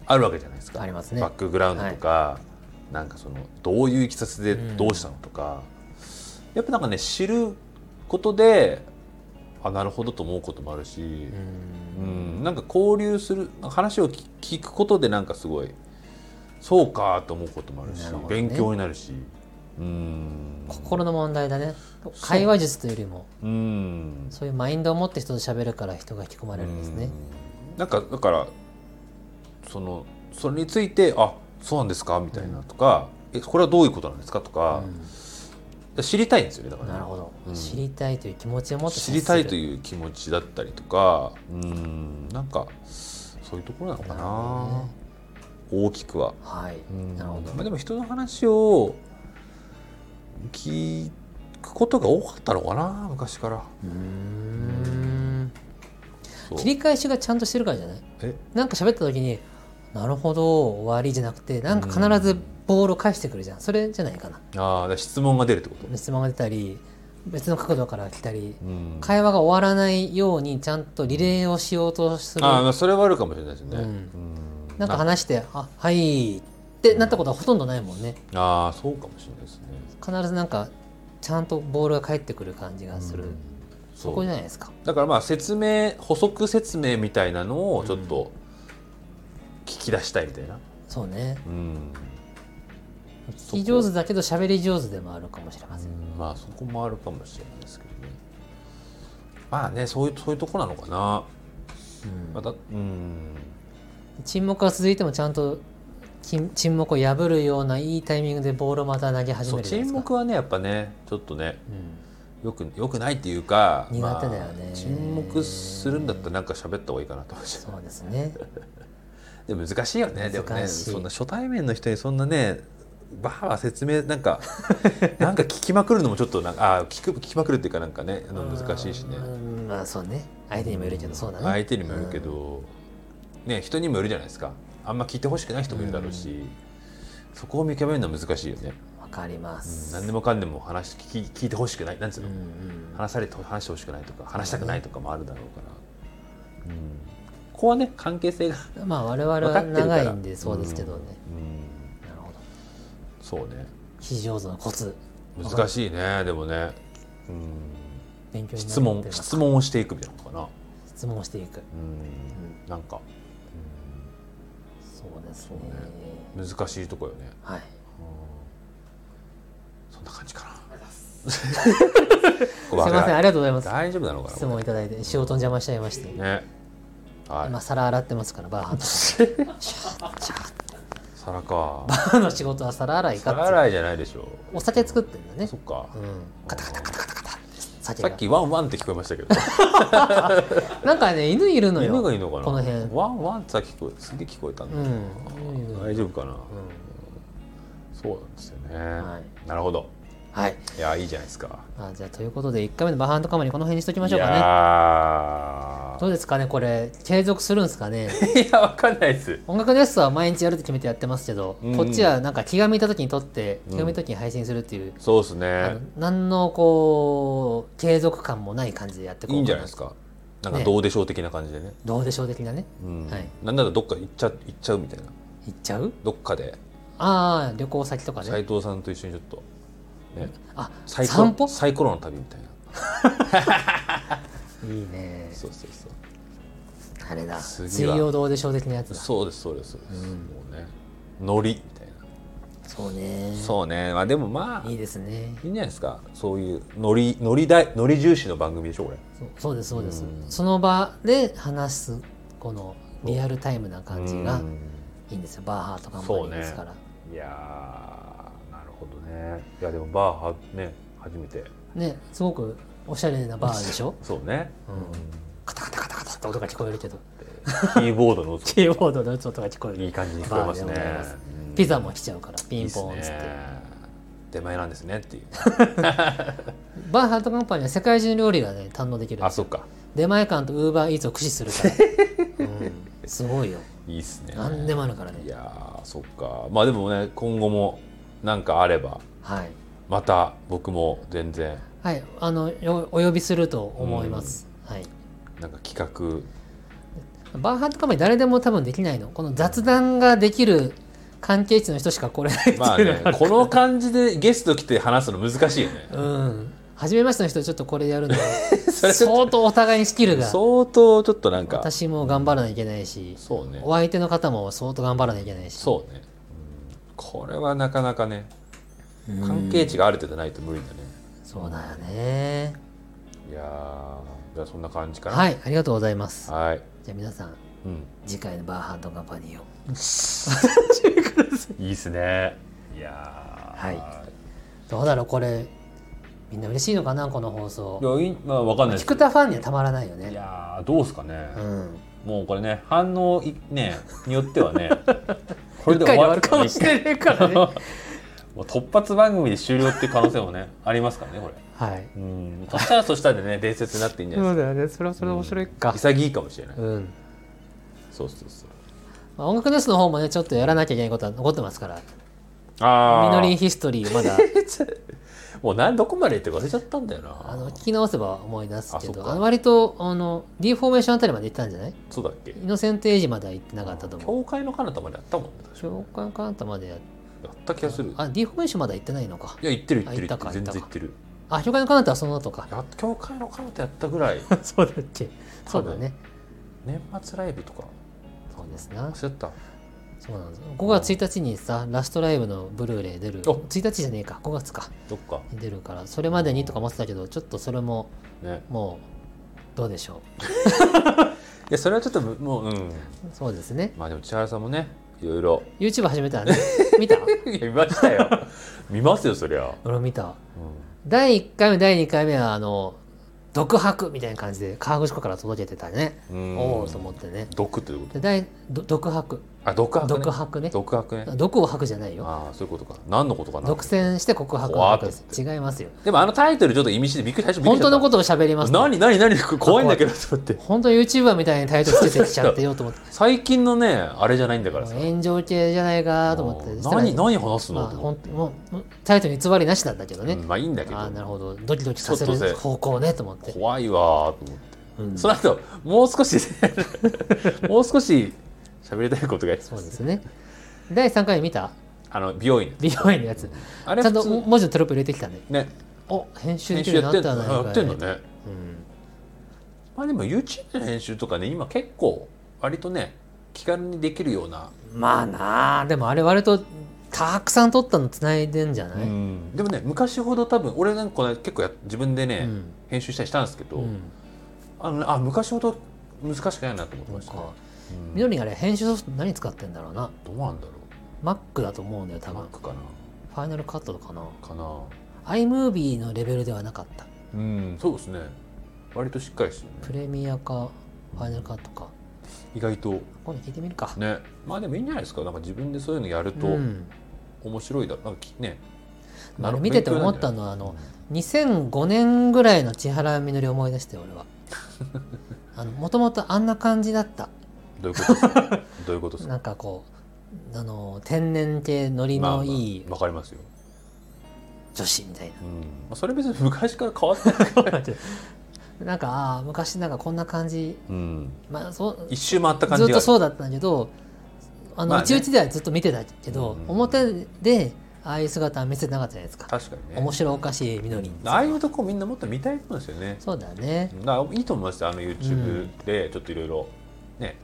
あるわけじゃないですか。ありますね。バックグラウンドとか、なんかそのどういういきさつでどうしたのとか、やっぱなんかね知ることであなるほどと思うこともあるし、うん。うん、なんか交流する話を聞聞くことでなんかすごいそうかと思うこともあるしね。勉強になるし。うん。心の問題だね。会話術というよりもうん。そういうマインドを持って人と喋るから人が引き込まれるんですね。うん。なんかだからそのそれについてあそうなんですかみたいなとか、えこれはどういうことなんですかとか、知りたいんですよねだから。ねなるほど、うん。知りたいという気持ちを持って知りたいとういう気持ちだったりとかうんなんかそういうところなのかな。ね。大きくは。はい。うん。なるほど。まあ、でも人の話を聞くことが多かったのかな昔から。うーん。切り返しがちゃんとしてるからじゃない？え？なんか喋った時になるほど終わりじゃなくてなんか必ずボールを返してくるじゃん。それじゃないかな。ああ質問が出るってこと、質問が出たり別の角度から来たりうん、会話が終わらないようにちゃんとリレーをしようとする。ああまあそれはあるかもしれないですね。うん。うん。なんか話して「あはい」ってなったことはほとんどないもんね。ああそうかもしれないですね。必ずなんかちゃんとボールが返ってくる感じがする、うん。そこじゃないですか。だからまあ説明補足説明みたいなのをちょっと聞き出したいみたいな。そうね。うん聞き上手だけど喋り上手でもあるかもしれません、まあそこもあるかもしれないですけどね。まあねそういうそういうとこなのかな。またうん。沈黙が続いてもちゃんと沈沈黙を破るようないいタイミングでボールをまた投げ始めるじゃないですか。黙はねやっぱねちょっとねうん。よくよくないっていうか苦手だよね。まあ沈黙するんだったらなんか喋った方がいいかなと思そうですね。でも難しいよねでもねそんな初対面の人にそんなねバーは説明なんか なんか聞きまくるのもちょっとなんかあ聞く聞きまくるっていうかなんかね難しいしね。うんまあそうね。相手にもよるけどそうだね。相手にもよるけど、ね人にもよるじゃないですか。あんま聞いてほしくない人もいるだろうし、そこを見極めるのは難しいよね、わかりまうんす、何でもかんでも話聞き聞いてほしくない。なんつうの、うんうん。話されて話してほしくないとか話したくないとかもあるだろうから、うん、ここはね関係性がまあ我々は長いんでそうですけどね、うんそうね。非上手のコツ。難しいねでもね、うん、勉強質問質問をしていくみたいなのかな、質問をしていく。うん、なんか、そうですね。うん、難しいとこよね、はい。そんな感じかな。す。いません。ありがとうございます。大丈夫なのかな質問いただいて仕事の邪魔しちゃいまして、ね。はい。今皿洗ってますからバーハンと シャッシャッ皿か。バーの仕事は皿洗いか皿洗いじゃないでしょ。お酒作ってんだね。そっか、うん。カタカタカタカタカタさっきワンワンって聞こえましたけど。なんかね犬いるのよ。犬がいいのかな。この辺。ワンワンってさっき聞こえすげえ聞こえたんだうけど、ん。犬いる大丈夫かな、うそうなんですよね、はい。なるほど。んはい。いやいいじゃないですか。あじゃあということで1回目のバーハンドカマにこの辺にしときましょういかねどうですかねこれ。継続するんですかね。いやわかんないです。音楽ネストは毎日やるって決めてやってますけど、うん。こっちはなんか気が向いた時に撮ってうん。気が向いた時に配信するっていう、そうですね。何のこう継続感もない感じでやってこういいんじゃかないですか。なんかね。どうでしょう的な感じでね。どうでしょう的なね。うん。はい。なんならどっか行っちゃ行っちゃうみたいな。行っちゃう？どっかで。ああ旅行先とかね斉藤さんと一緒にちょっとね。あサイコ散歩？サイコロの旅みたいな。いいね。そうそうそう。あれだ。次水は曜どうでしょう的なやつだ。そうですそうですそうです、うん。もうね。ノリみたいそうね。なそうね。まあでもまあいいいいですね。んじゃないですか。そういうノリノリ大ノリ重視の番組でしょこれ。そうですそうです、うん。その場で話すこのリアルタイムな感じがうん。いいんですよ。バーハーとカンパニーですから。いやね。いやでもバーはね初めて。ねすごくおしゃれなバーでしょ？そうね、うん。カタカタカタカタって音が聞こえるけど。キーボードの音。キーボードの音が聞こえる。いい感じに聞こえますね。ピザも来ちゃうからピンポーンっつって、ね。出前なんですねっていう。バーハートカンパニーは世界中の料理がね堪能できるあそっか。出前館とウーバーイーツを駆使するから、うん、すごいよ。いいっすね。何でもあるからね。いやーそっか。まあでもね今後もなんかあればはい。また僕も全然はい。あのよお呼びすると思います、はい。なんか企画。バーハートカンパニー誰でも多分できないの。この雑談ができる関係値の人しか来れないまあねこの感じでゲスト来て話すの難しいよね。うん。初めましての人ちょっとこれやるの 相当お互いにスキルが相当ちょっとなんか。私も頑張らなきゃいけないし。そうね。お相手の方も相当頑張らなきゃいけないし。そうね、うんこれはなかなかねうん。関係値がある程度ないと無理だね。そうだよね。いやーじゃあそんな感じかな。はいありがとうございます。はい、じゃあ皆さんうん、次回のバーハートカンパニーを。いいっすね。いやー。はい。どうだろうこれみんな嬉しいのかなこの放送。いやいいまあわかんないです。菊田ファンにはたまらないよいねやーどうですかね、うん。もうこれね反応いねによってはね こ一回で終わるかもしれないからね。もう突発番組で終了っていう可能性もねありますからねこれ。はい。うん。そしたらそしたらでね伝説になっていいんじゃないですだよね。それはそれで面白いか。か潔いかもしれない、うん。そうそうそう。まあ、音楽ネスの方もねちょっとやらなきゃいけないことは残ってますから。あミノリンヒストリーまだ もう何どこまで言って忘れちゃったんだよな。あの聞き直せば思い出すけどあの割とあの D フォーメーションあたりまで行ったんじゃない？そうだっけ？イノセントエイジまでは行ってなかったと思う。教会の彼方までやったもんね確か。紹介カンタまでややった気がする。あ D フォーメーションまだ行ってないのか。いや言ってる言ってるあ行ってる全然行ってる。あ教会のカンタはその後か。や教会の彼方やったぐらい。そうだっけ。そうだね。年末ライブとか。そうですな。忘れたそうなんです5月1日にさラストライブのブルーレイ出る。お。1日じゃねえか。5月か。どっか。に出るからそれまでにとか思ってたけどちょっとそれもね。もうどうでしょ いやそれはちょっともううん。うそうですね。まあでも千原さんもねいろいろ。YouTube 始めたらね。見た？いや見ましたよ。見ますよそりゃ、俺も見た。う第1回目第2回目はあの独白みたいな感じで河口湖から届けてたね、んうん。おおと思ってね。毒ってこと？で第ど独白あ毒白ね。独白ね。毒白ね。毒を吐くじゃないよ。ああそういうことか。何のことかな。独占して告白を吐くです違いますよ。でもあのタイトルちょっと意味してびっくり最初本当のことを喋りますと何何何？怖いんだけどと思って。本当 YouTuber みたいにタイトルつけてきちゃってよと思って。最近のねあれじゃないんだからさ。炎上系じゃないかと思って何何話すまあのと思っ本当もうタイトルに偽りなしなんだけどね、うんまあいいんだけど。ああなるほど。ドキドキさせる方向ねと思って、怖いわーと思って。うん。その後もう少し もう少し喋りたいことがそうですね。第3回見た？あの美容院。美容院のやつ。ちゃんと文字のテロップ入れてきたね。ね。お編集できるようにやってんの。なったなやってんのね。うん。まあでも YouTube の編集とかね今結構割とね気軽にできるような、まあなあでもあれ割とたくさん撮ったの繋いでんじゃない、でもね昔ほど多分俺なんかね結構や自分でね、うん。編集したりしたんですけど、うん。あのねあ昔ほど難しくないなと思ってましたみのりんあれ編集ソフト何使ってんだろうな。どうなんだろ Mac だと思うんだよ多う分。Mac かな。ファイナルカットかな。かな。iMovie のレベルではなかった。うんそうですね。割としっかりしてるね。プレミアかファイナルカットか。意外と。今度聞いてみるか、ね。まあでもいいんじゃないですか。なんか自分でそういうのやるとうん。面白いだなんかきね。あれ見てて思ったのはあの2005年ぐらいの千原みのりを思い出して俺は。あのもともとあんな感じだったどういうことですか？どういうことですか？なんかこうあの天然系ノリのいいわかりますよ、女子みたいな。うん。まあ、それ別に昔から変わってない、なんかああ昔なんかこんな感じ。うん、まあそう一周回った感じずがっとそうだったんだけどあの、まあね。うちうちではずっと見てたけど、うん表でああいう姿は見せてなかったじゃないですか、確かにね。面白おかしいみのりああいうとこみんなもっと見たいと思うんですよね。そうだね。だいいと思いますよあのう YouTube ん。でちょっといろいろね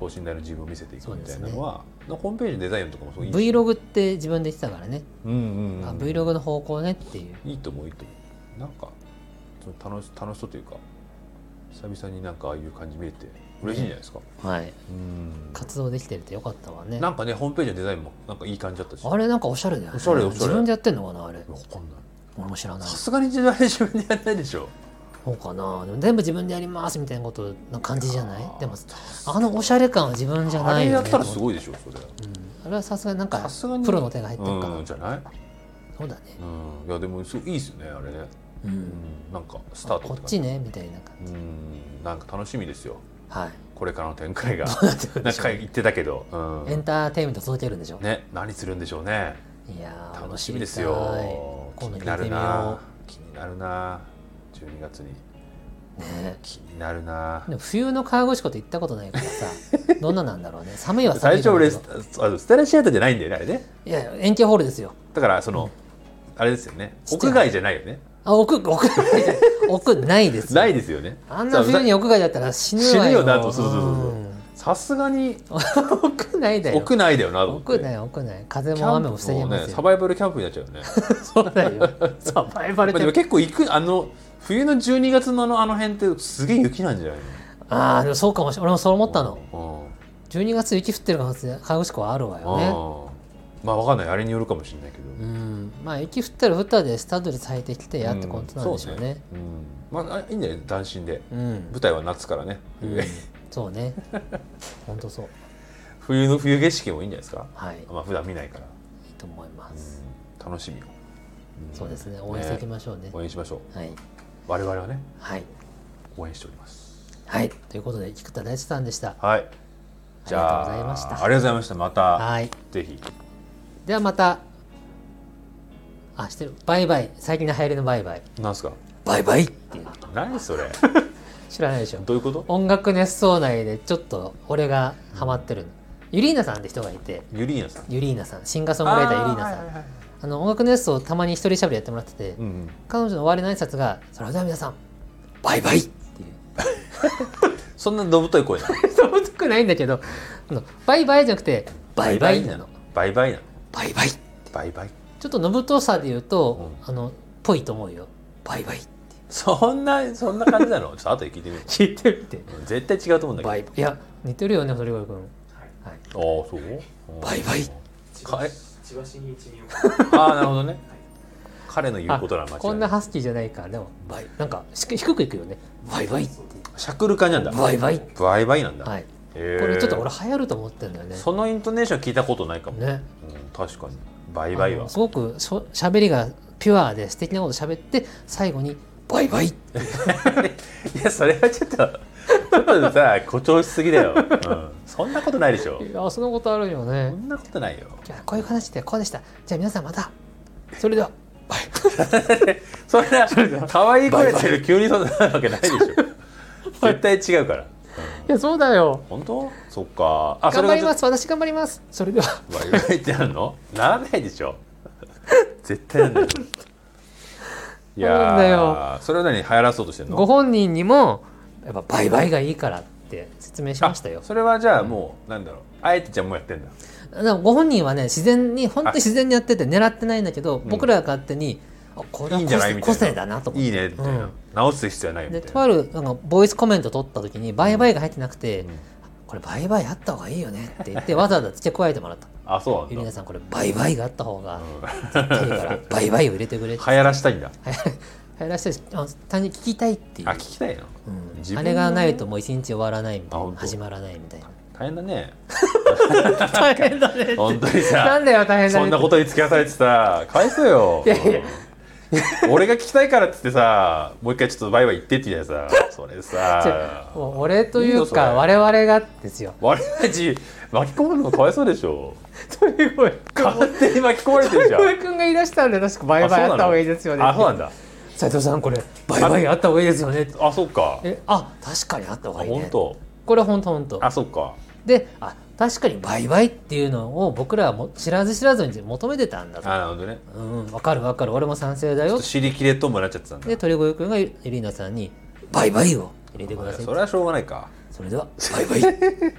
等身大の自分を見せていくみたいなのは、ホームページのデザインとかもそういい Vlog って自分で言ってたからね、うんうんうん。あ Vlog の方向ねっていう。いいと思ういいと思う。なんかその楽し楽しそうというか久々になんかああいう感じ見れて嬉しいんじゃないですか、はい。うん。活動できてるってよかったわね。なんかねホームページのデザインもなんかいい感じだったし。あれなんかおしゃれだよね。おしゃれおしゃれ。自分でやってんのかなあれ。わかんない。俺も知らない。さすがに自分でやんないでしょそうかな。でも全部自分でやりますみたいなことな感じじゃない？でもあのおしゃれ感は自分じゃあないよね。れやったらすごいでしょそれ。うん、あれはさすがになんかプロの手が入ってるかな、うんじゃない？そうだね。うん。いやでもすごいいいですよねあれね。ううん。んなんかスタートこっちねみたいな感じ、うん。なんか楽しみですよ。はい。これからの展開が。どうなってくるんなんでしょう？か言ってたけど、うん。エンターテインメント続けるんでしょ、ね。何するんでしょうね。いやー楽しみですよ。気になるな。気になるな12月に。うね。気になるな。でも冬の河口湖って行ったことないからさ どんななんだろうね。寒いは寒最初俺いだろうけどあのステラシアターじゃないんだよねあれね。いや円形ホールですよ。だからその、あれですよね。屋外じゃないよね。あ屋屋外じゃ屋ないですよないですよね。あんな冬に屋外だったら死ぬわよ。死ぬよなと。そうそうそうそう。うん。さすがに。屋内だよ。屋内だよな屋内屋内風も雨も防げもますよ、ねサバイバルキャンプになっちゃうよね。そうだよ。サバイバルまあでもキャンプ結構行くあの冬の12月のあの辺ってすげえ雪なんじゃないああでもそうかもしれない。俺もそう思ったの。の12月雪降ってる可能性河口湖はあるわうんよね。うんまあわかんない。あれによるかもしれないけど。うん。まあ雪降ったら降ったでスタッドレス履いてきてやってことなんでしょうね。うん。まああいいんだよね。斬新で。うん。舞台は夏からね。うん。冬そうね。本当そう。冬の冬景色もいいんじゃないですか？はい。いいまあ普段見ないから。と思います、楽しみよん。そうですね。応援していきましょうね。応援しましょう。はい我々はねはい。応援しております。はい。ということで菊田大地さんでした。はい。じゃあありがとうございました。ありがとうございました。またはい。ぜひ。ではまたあしてる。バイバイ。最近の流行りのバイバイ。なんすか？バイバイっていう。何それ？知らないでしょ。どういうこと？音楽熱奏内でちょっと俺がハマってるの。ユリーナさんって人がいて。ユリーナさん。ユリーナさん。シンガーソングライターユリーナさんあ,、の音楽熱奏たまに一人しゃべりやってもらってて、うんうん。彼女の終わりの挨拶が「それでは皆さんバイバイ!」っていう。そんなのぶとい声なの？そうくないんだけどあのバイバイじゃなくてバイバイなの。バイバイなの？バイバイバイバイ？ちょっとのぶとさで言うと、あのぽいと思うよ。バイバイって。そんなそんな感じなの？ちょっと後で聞いてみる聞いてみて。絶対違うと思うんだけど。バイいや似てるよね鳥越君。はい。ああそう？バイバイかえ千葉真一にああなるほどね。彼の言うことなら間違いこんなハスキーじゃないか。らでもバイ。なんかし低くいくよね。バイバイって。シャクル感なんだ。バイバイバイバイなんだ、はい。これちょっと俺流行ると思ってんだよね。そのイントネーション聞いたことないかも、ね。うん、確かに。バイバイは。すごくしゃべりがピュアで素敵なこと喋って最後にバイバイ。いやそれはちょっとちょっとさ誇張しすぎだよ、うん、そんなことないでしょ。いやそのことあるよそねんなことないよ。じゃあこういう話でこうでした。じゃあ皆さんまた。それではバイ。そんな可愛い声してる急にそんなわけないでしょ。絶対違うから、いやそうだよ。本当？そっか。あそ頑張ります。私頑張ります。それでは。バイバイってなるの？ならないでしょ。絶対なんだよいやだよ。それは何流行らそうとしてんの？ご本人にもやっぱバイバイがいいからって説明しましたよ。あそれはじゃあもう、なんだろう。あえてじゃあもうやってんだ。ご本人はね自然に本当に自然にやってて狙ってないんだけど僕らが勝手に、あこれはいいんじゃない？みたいな。個性だなと思って。いいねみたいな、うん。直す必要はないみたいな。でとあるなんかボイスコメント取った時にバイバイが入ってなくて、ん。これバイバイあった方がいいよねって言ってわざわざ付け加えてもらったあそうなんだ。ゆりなさんこれバイバイがあった方がうん。いいからバイバイを入れてくれって。流行らしたいんだ。流行らせてあ単に聞きたいっていう。あ聞きたいの？うん。あれがないともう一日終わらないみたいな始まらないみたいな。大変だね。大変だね。本当になさんだよ大変だね。そんなことに付き合わされてさかわいそうよ。いやいや。俺が聞きたいからっつってさもう一回ちょっとバイバイ言ってって言うやさそれさ。俺といいいうか我々がですよ。我々たち巻き込まれるのかわいそうでしょ。鳥越君勝手に巻き込まれてるじゃん。鳥越君が言い出したんで確かバイバイあった方がいいですよね。あそうなんだ。斉藤さんこれバイバイあった方がいいですよね。あそっか。えあ確かにあった方あがいいね。本当これ本当本当あそっか。であ確かにバイバイっていうのを僕らはも知らず知らずに求めてたんだと。あなるほどね。うんわかるわかる。俺も賛成だよ。ちょっと尻切れともなっちゃってたんだ。で鳥越君がエリーナさんに「バイバイ」を入れてくださいそれはしょうがないか。それではバイバイ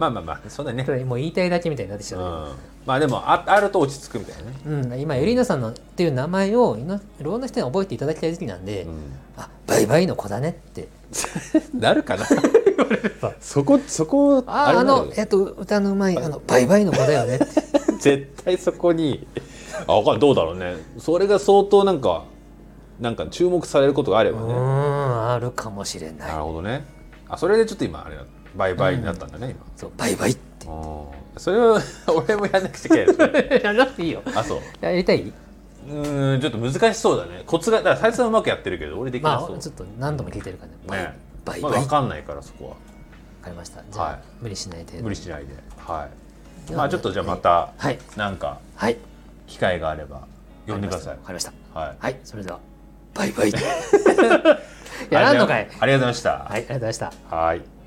まあまあまあ。そうだね。もう言いたいだけみたいになってきちうゃう、ん。まあでもああると落ち着くみたいなね。うん、今エリーナさんのっていう名前をいろんな人に覚えていただきたい時期なんで、うあバイバイの子だねって。ん なるかな？そこそこああの？えっと歌のうまいあの。バイバイの子だよね 絶対そこにあわかんどうだろうね。それが相当なんかなんか注目されることがあれうばね。ーんあるかもしれない。なるほどね。あそれでちょっと今あれだバイバイになったんだね、そうバイバイってそれを 俺もやんなくちゃいけない。やらなくていいよ。あそう。やりたい？うーんちょっと難しそうだね。コツがだから斉藤さんうまくやってるけど俺できなそう、まあちょっと何度も聞いてるからね。ね。バイバイバイ、まあ、わ分かんないからそこは。かりました。じゃあ、はい。無理しない程度無理しないで。はい。ではまあちょっとじゃあまたはい。なんかはい。機会があれば呼んでください。わかりました。はい。はい。それではバイバイやらんのかい。ありがとうございました。はいありがとうございました。はい